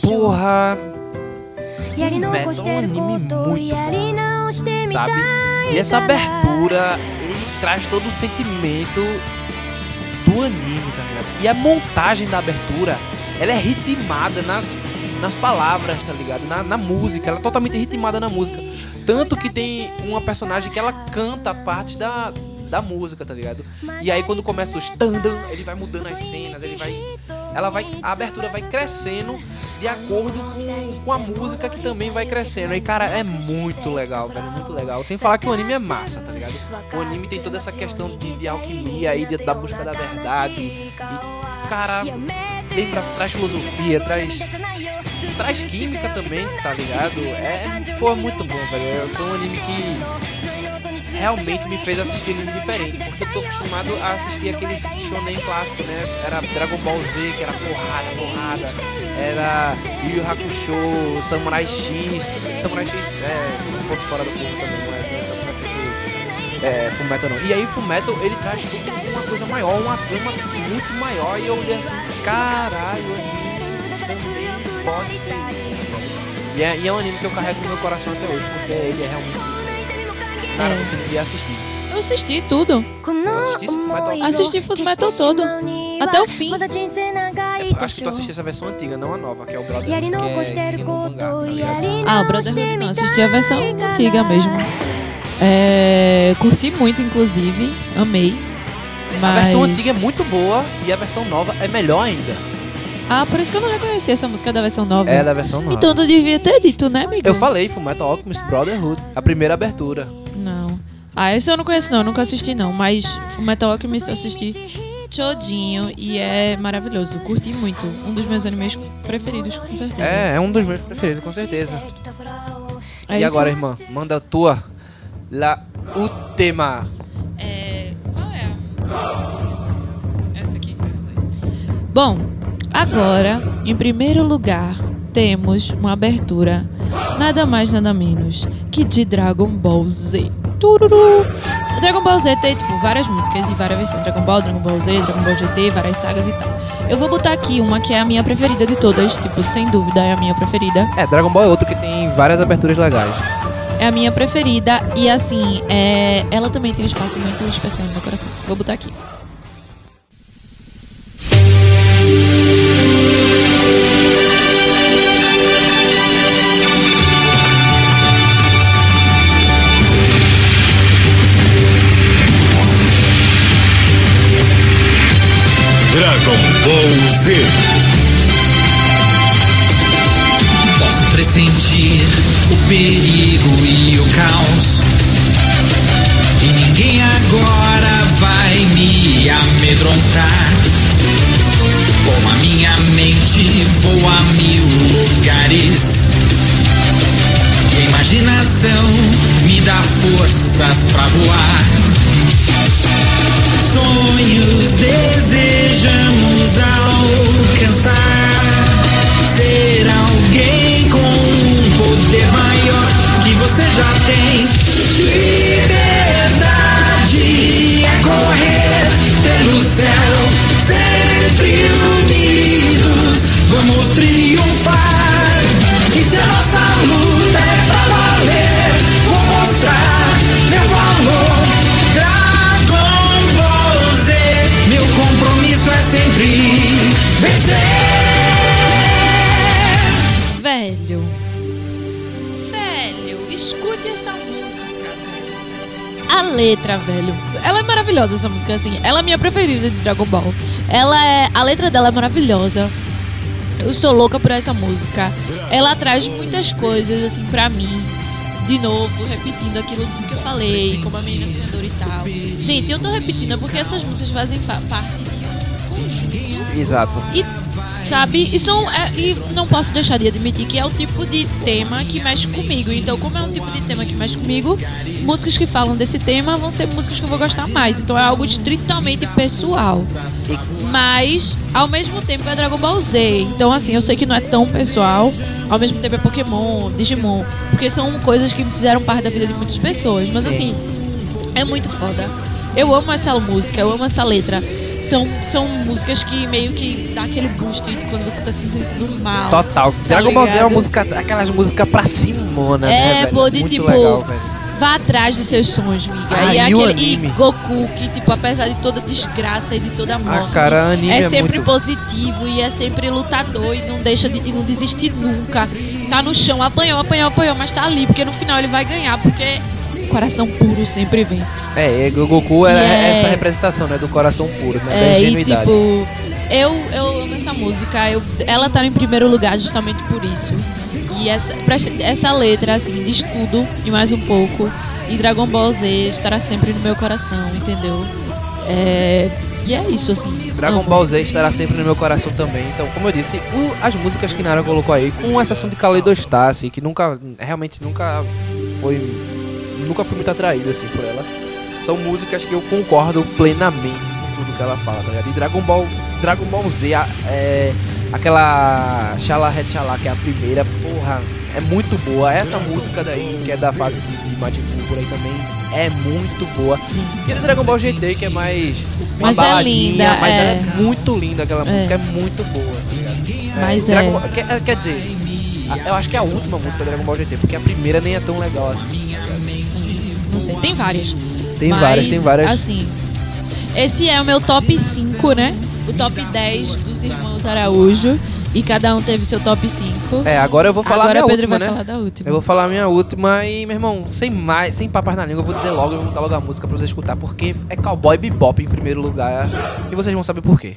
Porra. Metal é um anime muito bom, sabe? E essa abertura, ele traz todo o sentimento do anime, tá ligado? E a montagem da abertura, ela é ritmada nas, nas palavras, tá ligado? Na, na música, ela é totalmente ritmada na música. Tanto que tem uma personagem que ela canta parte da, da música, tá ligado? E aí quando começa os tandam, ele vai mudando as cenas, ele vai. Ela vai. A abertura vai crescendo de acordo com, com a música que também vai crescendo. E cara, é muito legal, velho. Muito legal. Sem falar que o anime é massa, tá ligado? O anime tem toda essa questão de, de alquimia aí, de- da busca da verdade. E, cara, tem pra, traz filosofia, traz. Traz química também, tá ligado? É, pô, é muito bom, velho. Foi um anime que realmente me fez assistir anime diferente. Porque eu tô acostumado a assistir aqueles shonen clássicos, né? Era Dragon Ball Z, que era porrada, porrada. Era Yu Yu Hakusho, Samurai X. Samurai X é um pouco fora do curso também, não é, é tão perfeito, é, Fullmetal não. E aí Fullmetal, ele traz uma coisa maior, uma trama muito maior. E eu olhei assim, caralho, pode ser. E é, e é um anime que eu carrego no meu coração até hoje, porque ele é realmente... Cara, É. você devia assistir. Eu assisti tudo. Assisti Fullmetal- Assisti Fullmetal todo. Até o fim. É, acho que tu assistiu essa versão antiga, não a nova, que é o Brother, que é seguindo o mangá, tá ligado? Ah, o Brotherhood não. Assisti a versão antiga mesmo. É, curti muito, inclusive. Amei. A versão Mas- antiga é muito boa e a versão nova é melhor ainda. Ah, por isso que eu não reconheci essa música da versão nova. É da versão nova. Então tu devia ter dito, né, amigo? Eu falei, Fullmetal Alchemist Brotherhood, a primeira abertura. Ah, esse eu não conheço não, nunca assisti não. Mas Metal Alchemist eu assisti todinho e é maravilhoso. Curti muito. Um dos meus animes preferidos, com certeza. É, é um dos meus preferidos, com certeza. É e isso. agora, irmã, manda a tua. La última. É, qual é a... Essa aqui. Bom, agora, em primeiro lugar, temos uma abertura nada mais nada menos que de Dragon Ball Z. Tururu. Dragon Ball Z tem tipo várias músicas e várias versões. Dragon Ball, Dragon Ball Z, Dragon Ball GT, várias sagas e tal. Eu vou botar aqui uma que é a minha preferida de todas, tipo, sem dúvida é a minha preferida. É, Dragon Ball é outro que tem várias aberturas legais. É a minha preferida e assim, é... ela também tem um espaço muito especial no meu coração. Vou botar aqui. Z. maravilhosa, essa música, assim. Ela é minha preferida de Dragon Ball. Ela é. A letra dela é maravilhosa. Eu sou louca por essa música. Ela traz muitas coisas, assim, pra mim. De novo, repetindo aquilo que eu falei, como a menina sonhadora e tal. Gente, eu tô repetindo porque essas músicas fazem fa- parte Exato. e, sabe, e, são, é, e não posso deixar de admitir que é o tipo de tema que mexe comigo. Então, como é um tipo de tema que mexe comigo, músicas que falam desse tema vão ser músicas que eu vou gostar mais. Então, é algo estritamente pessoal. Mas, ao mesmo tempo, é Dragon Ball Z. Então, assim, eu sei que não é tão pessoal. Ao mesmo tempo, é Pokémon, Digimon. Porque são coisas que fizeram parte da vida de muitas pessoas. Mas, assim, é muito foda. Eu amo essa música, eu amo essa letra. São, são músicas que meio que dá aquele boost quando você tá se sentindo mal. Total. Dragon Ball Z é uma música, aquelas músicas pra cima, né? É, pô, de Muito tipo, legal. Vá atrás dos seus sonhos, miga. Ah, e, aquele, e? Goku, que, tipo, apesar de toda desgraça e de toda morte, cara, anime é é sempre muito- positivo e é sempre lutador e não deixa de não desistir nunca. Tá no chão, apanhou, apanhou, apanhou, mas tá ali, porque no final ele vai ganhar, porque coração puro sempre vence. É, e o Goku era E é- essa representação, né? Do coração puro, né? da É, e ingenuidade. tipo, eu, eu amo essa música. Eu, ela tá em primeiro lugar justamente por isso. E essa, essa letra, assim, diz tudo e mais um pouco. E Dragon Ball Z estará sempre no meu coração, entendeu? É, e é isso, assim. Dragon amo. Ball Z estará sempre no meu coração também. Então, como eu disse, o- as músicas que Nara colocou aí, com exceção de Kaleidostar, assim, que nunca, realmente nunca foi, nunca fui muito atraído, assim, por ela. São músicas que eu concordo plenamente com tudo que ela fala, tá ligado? E Dragon Ball, Dragon Ball Z, a- é, aquela Shala Red Shala, que é a primeira, porra, é muito boa. Essa música daí, que é da fase de, de Majin Buu por aí também, é muito boa. Sim. E a do Dragon Ball GT, que é mais uma Mas é baladinha, linda, mas ela é. é muito linda, aquela música é muito boa, tá ligado? Mas Dragon é. Ball- quer, quer dizer, a- eu acho que é a última música do Dragon Ball GT, porque a primeira nem é tão legal assim. Não sei, tem várias. Tem Mas, várias, tem várias. Assim, esse é o meu top 5, né? O top 10 dos irmãos Araújo. E cada um teve seu top 5. É, agora eu vou falar Agora a o minha Pedro última, vai né? falar da última. Eu vou falar a minha última e, meu irmão, sem mais, sem papas na língua, eu vou dizer logo, eu vou botar logo a música pra você escutar, porque é Cowboy Bebop em primeiro lugar. E vocês vão saber por quê.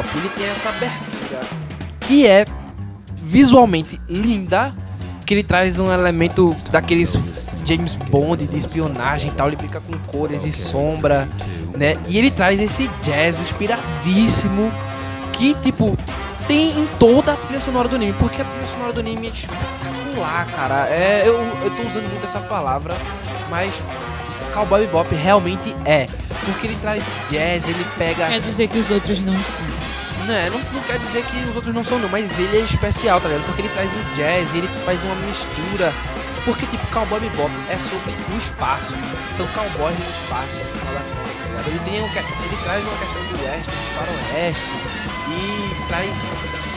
Bebop, ele tem essa abertura que é visualmente linda, que ele traz um elemento daqueles James Bond de espionagem e tal, ele brinca com cores e sombra, né? E ele traz esse jazz inspiradíssimo que, tipo, tem em toda a trilha sonora do anime, porque a trilha sonora do anime é espetacular, cara. É, eu, eu tô usando muito essa palavra, mas Cowboy Bebop realmente é. Porque ele traz jazz, ele pega. Quer dizer que os outros não são. Né, não, não quer dizer que os outros não são, não, mas ele é especial, tá ligado? Porque ele traz um jazz, ele faz uma mistura. Porque, tipo, Cowboy Bebop é sobre o espaço. São cowboys no espaço, no final da conta, tá ligado? Ele, tem um, ele traz uma questão do oeste, do faroeste, e traz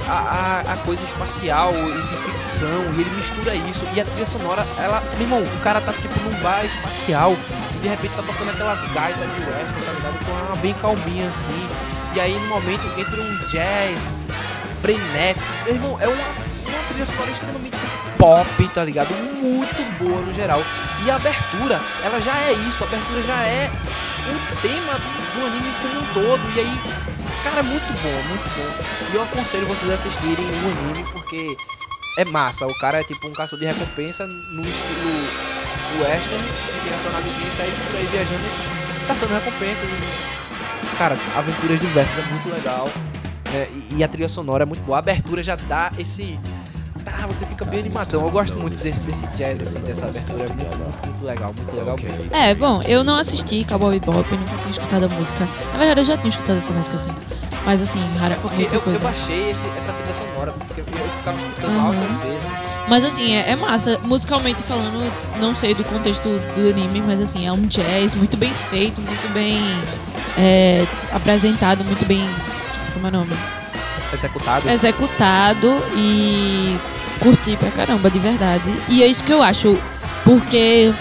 a, a, a coisa espacial e de ficção, e ele mistura isso. E a trilha sonora, ela, meu irmão, o cara tá, tipo, num bar espacial, de repente tá tocando aquelas gaitas de western, tá ligado? Com uma bem calminha, assim. E aí, no momento, entra um jazz frenético. Meu irmão, é uma, uma trilha sonora extremamente pop, tá ligado? Muito boa no geral. E a abertura, ela já é isso. A abertura já é o tema do anime como um todo. E aí, cara, é muito bom, muito bom. E eu aconselho vocês a assistirem o anime porque é massa. O cara é tipo um caçador de recompensa no estilo western, que tem a sua navezinha e sai por aí viajando, caçando recompensas. Cara, aventuras diversas é muito legal. né? E, e a trilha sonora é muito boa. A abertura já dá esse. Tá, você fica bem animadão. Eu gosto muito desse, desse jazz, assim, dessa abertura. É muito, muito, muito legal, muito legal mesmo. É, bom, eu não assisti Cowboy Bebop, eu nunca tinha escutado a música. Na verdade, eu já tinha escutado essa música assim. Mas assim, rara, Porque muita eu, eu coisa. baixei esse- essa trilha sonora, porque eu, eu ficava escutando Aham. altas vezes. Mas assim, é, é massa. Musicalmente falando, não sei do contexto do anime, mas assim, é um jazz muito bem feito, muito bem é, apresentado, muito bem. Como é o nome? Executado. Executado e curti pra caramba, de verdade. E é isso que eu acho, porque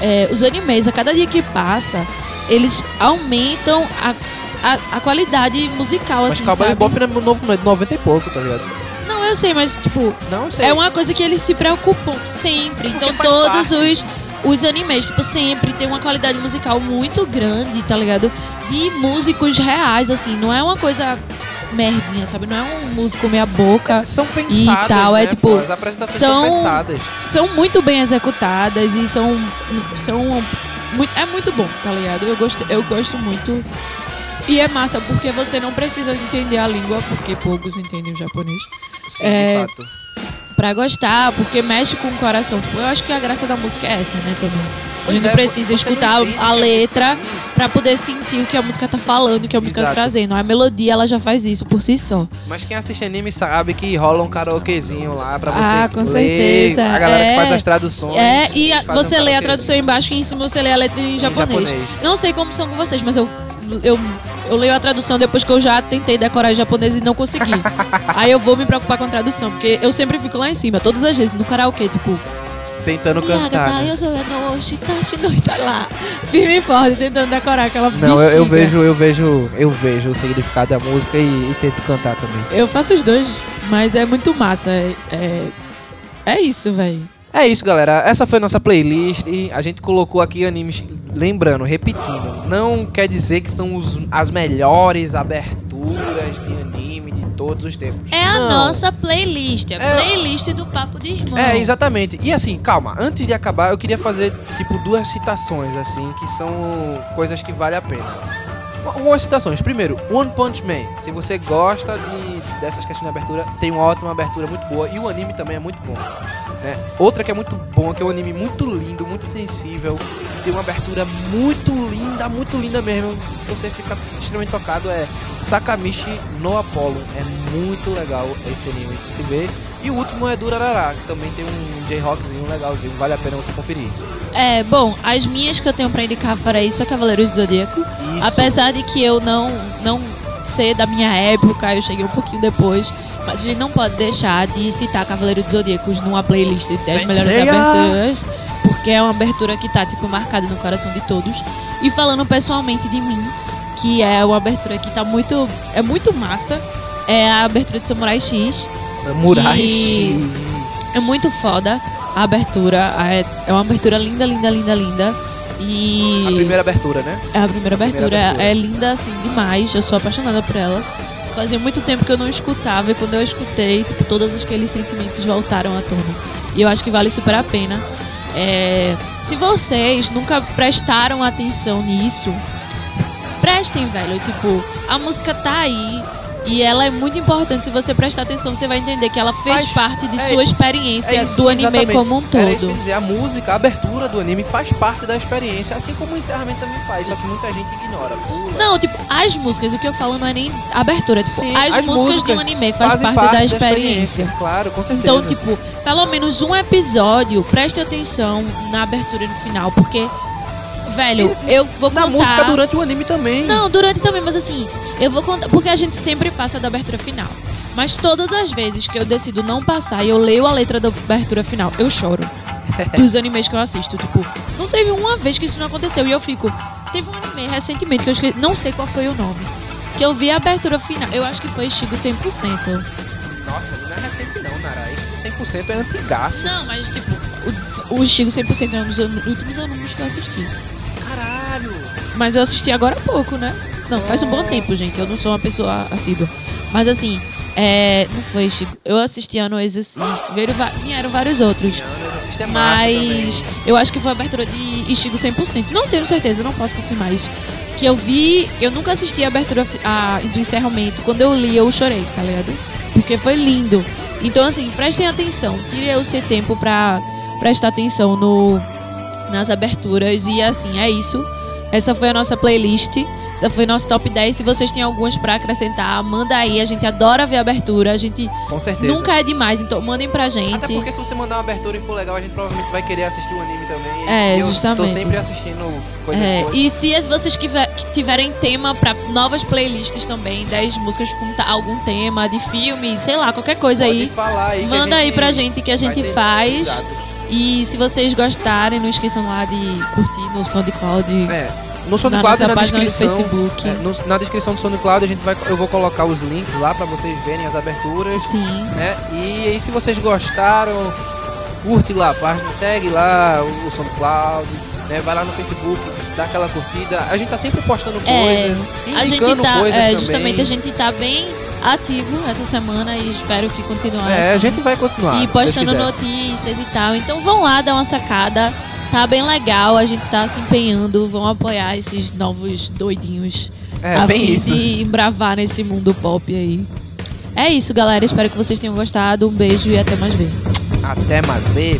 é, os animes, a cada dia que passa, eles aumentam a, a, a qualidade musical, Mas assim, Cowboy sabe? Bebop não é novo, não é de 90 e pouco, tá ligado? Não, eu sei, mas tipo, Não, sei. é uma coisa que eles se preocupam sempre. Então todos parte. os, os animes, tipo, sempre tem uma qualidade musical muito grande, tá ligado? De músicos reais, assim, não é uma coisa merdinha, sabe? Não é um músico meia boca. São pensadas, E tal, né, é tipo, pô? As apresentações são, são- pensadas. São muito bem executadas e são. são muito, é muito bom, tá ligado? Eu gosto, eu gosto muito. E é massa porque você não precisa entender a língua, porque poucos entendem o japonês. Sim, É, de fato. Pra gostar, porque mexe com o coração. Tipo, eu acho que a graça da música é essa, né, também. A gente não é, precisa escutar a letra pra poder sentir o que a música tá falando, o que a música tá Exato. trazendo. A melodia, ela já faz isso por si só. Mas quem assiste anime sabe que rola um karaokezinho lá pra você Ah, com ler. certeza. A galera É. que faz as traduções. É, e a- você um lê a tradução embaixo e em cima você lê a letra em japonês. japonês. Não sei como são com vocês, mas eu, eu, eu leio a tradução depois que eu já tentei decorar em japonês e não consegui. Aí eu vou me preocupar com a tradução, porque eu sempre fico lá em cima, todas as vezes, no karaokê, tipo, Tentando cantar. né? eu sou no shitashi no tá lá. Firme e forte, tentando decorar aquela Não, eu, eu vejo, eu vejo, eu vejo o significado da música e, e tento cantar também. Eu faço os dois, mas é muito massa. É, é, é isso, velho. É isso, galera. Essa foi a nossa playlist e a gente colocou aqui animes. Lembrando, repetindo, não quer dizer que são os- as melhores aberturas todos os tempos. É a Não. nossa playlist, a É. playlist do Papo de Irmão. É, exatamente. E assim, calma, antes de acabar, eu queria fazer, tipo, duas citações, assim, que são coisas que vale a pena. Algumas citações. Primeiro, One Punch Man. Se você gosta de, dessas questões de abertura, tem uma ótima abertura muito boa. E o anime também é muito bom. Né? Outra que é muito bom, que é um anime muito lindo, muito sensível. e Tem uma abertura muito linda, muito linda mesmo. Você fica extremamente tocado. É Sakamichi no Apollo. É muito legal esse anime que se vê. E o último é Durarara, que também tem um J-Rockzinho legalzinho. Vale a pena você conferir isso. É, bom, as minhas que eu tenho pra indicar fora isso é Cavaleiros do Zodíaco. Isso. Apesar de que eu não, não ser da minha época, eu cheguei um pouquinho depois. Mas a gente não pode deixar de citar Cavaleiros dos Zodíacos numa playlist de 10 melhores Senseiya! aberturas. Porque é uma abertura que tá, tipo, marcada no coração de todos. E falando pessoalmente de mim, que é uma abertura que tá muito. É muito massa. É a abertura de Samurai X. Samurai X. É muito foda a abertura. É, é uma abertura linda, linda, linda, linda. E. A primeira abertura, né? É a primeira abertura, primeira abertura. é linda assim demais. Eu sou apaixonada por ela. Fazia muito tempo que eu não escutava e quando eu escutei, tipo, todos aqueles sentimentos voltaram à tona. E eu acho que vale super a pena. É, se vocês nunca prestaram atenção nisso, prestem, velho. Tipo, a música tá aí e ela é muito importante. Se você prestar atenção, você vai entender que ela fez Faz- parte de é- sua experiência É isso, do anime exatamente. como um Era isso todo. dizer, a música, a abertura do anime faz parte da experiência, assim como o encerramento também faz, só que muita gente ignora. Pula. Não, tipo, as músicas, o que eu falo não é nem abertura, tipo, Sim, as, as músicas, músicas do anime faz fazem parte, da experiência. Claro, com certeza. Então, tipo, pelo menos um episódio, preste atenção na abertura e no final, porque, velho, eu vou na contar... música durante o anime também. Não, durante também, mas assim, eu vou contar, porque a gente sempre passa da abertura final. Mas todas as vezes que eu decido não passar e eu leio a letra da abertura final, eu choro. Dos animes que eu assisto, tipo, não teve uma vez que isso não aconteceu e eu fico. Teve um anime recentemente que eu esqueci, não sei qual foi o nome. Que eu vi a abertura final, eu acho que foi Shigo 100%. Nossa, não é recente não, Nara. Isso 100% é antigaço. Não, mas tipo, o, o Shigo 100% é um dos últimos animes que eu assisti. Mas eu assisti agora há pouco, né? Não, faz um bom tempo, gente. Eu não sou uma pessoa assídua. Mas assim, é, não foi Chico. Eu assisti Ano Exorcista. Vieram, vieram vários outros. É Mas eu acho que foi a abertura de Ichigo 100%. Não tenho certeza, não posso confirmar isso. Que eu vi, eu nunca assisti a abertura, a, o encerramento. Quando eu li, eu chorei, tá ligado? Porque foi lindo. Então, assim, prestem atenção. Tire o seu tempo pra prestar atenção no, nas aberturas. E, assim, é isso. Essa foi a nossa playlist. Essa foi nosso top 10. Se vocês têm algumas pra acrescentar, manda aí. A gente adora ver abertura. A gente Com certeza. nunca é demais. Então, mandem pra gente. Até porque se você mandar uma abertura e for legal, a gente provavelmente vai querer assistir o anime também. É, E eu justamente. tô sempre assistindo coisas É, boas. e se as- vocês tiverem tema pra novas playlists também, 10 músicas com algum tema de filme, sei lá, qualquer coisa Pode aí, falar aí manda aí gente pra gente que a gente faz. Exato. E se vocês gostarem, não esqueçam lá de curtir no SoundCloud. É. No Na SoundCloud nossa na página do descrição. Facebook. é, no- na descrição do SoundCloud a gente vai, eu vou colocar os links lá pra vocês verem as aberturas. Sim. né? E aí se vocês gostaram, curte lá a página, segue lá o, o SoundCloud, né? Vai lá no Facebook, dá aquela curtida. A gente tá sempre postando É, coisas, A gente indicando tá, coisas é, também. justamente a gente tá bem ativo essa semana e espero que continue É, a assim. gente vai continuar. e postando notícias e tal. Então vão lá dar uma sacada. Tá bem legal, a gente tá se empenhando, vão apoiar esses novos doidinhos É, a bem fim isso. de embravar nesse mundo pop aí. É isso, galera. Espero que vocês tenham gostado. Um beijo e até mais ver. Até mais ver.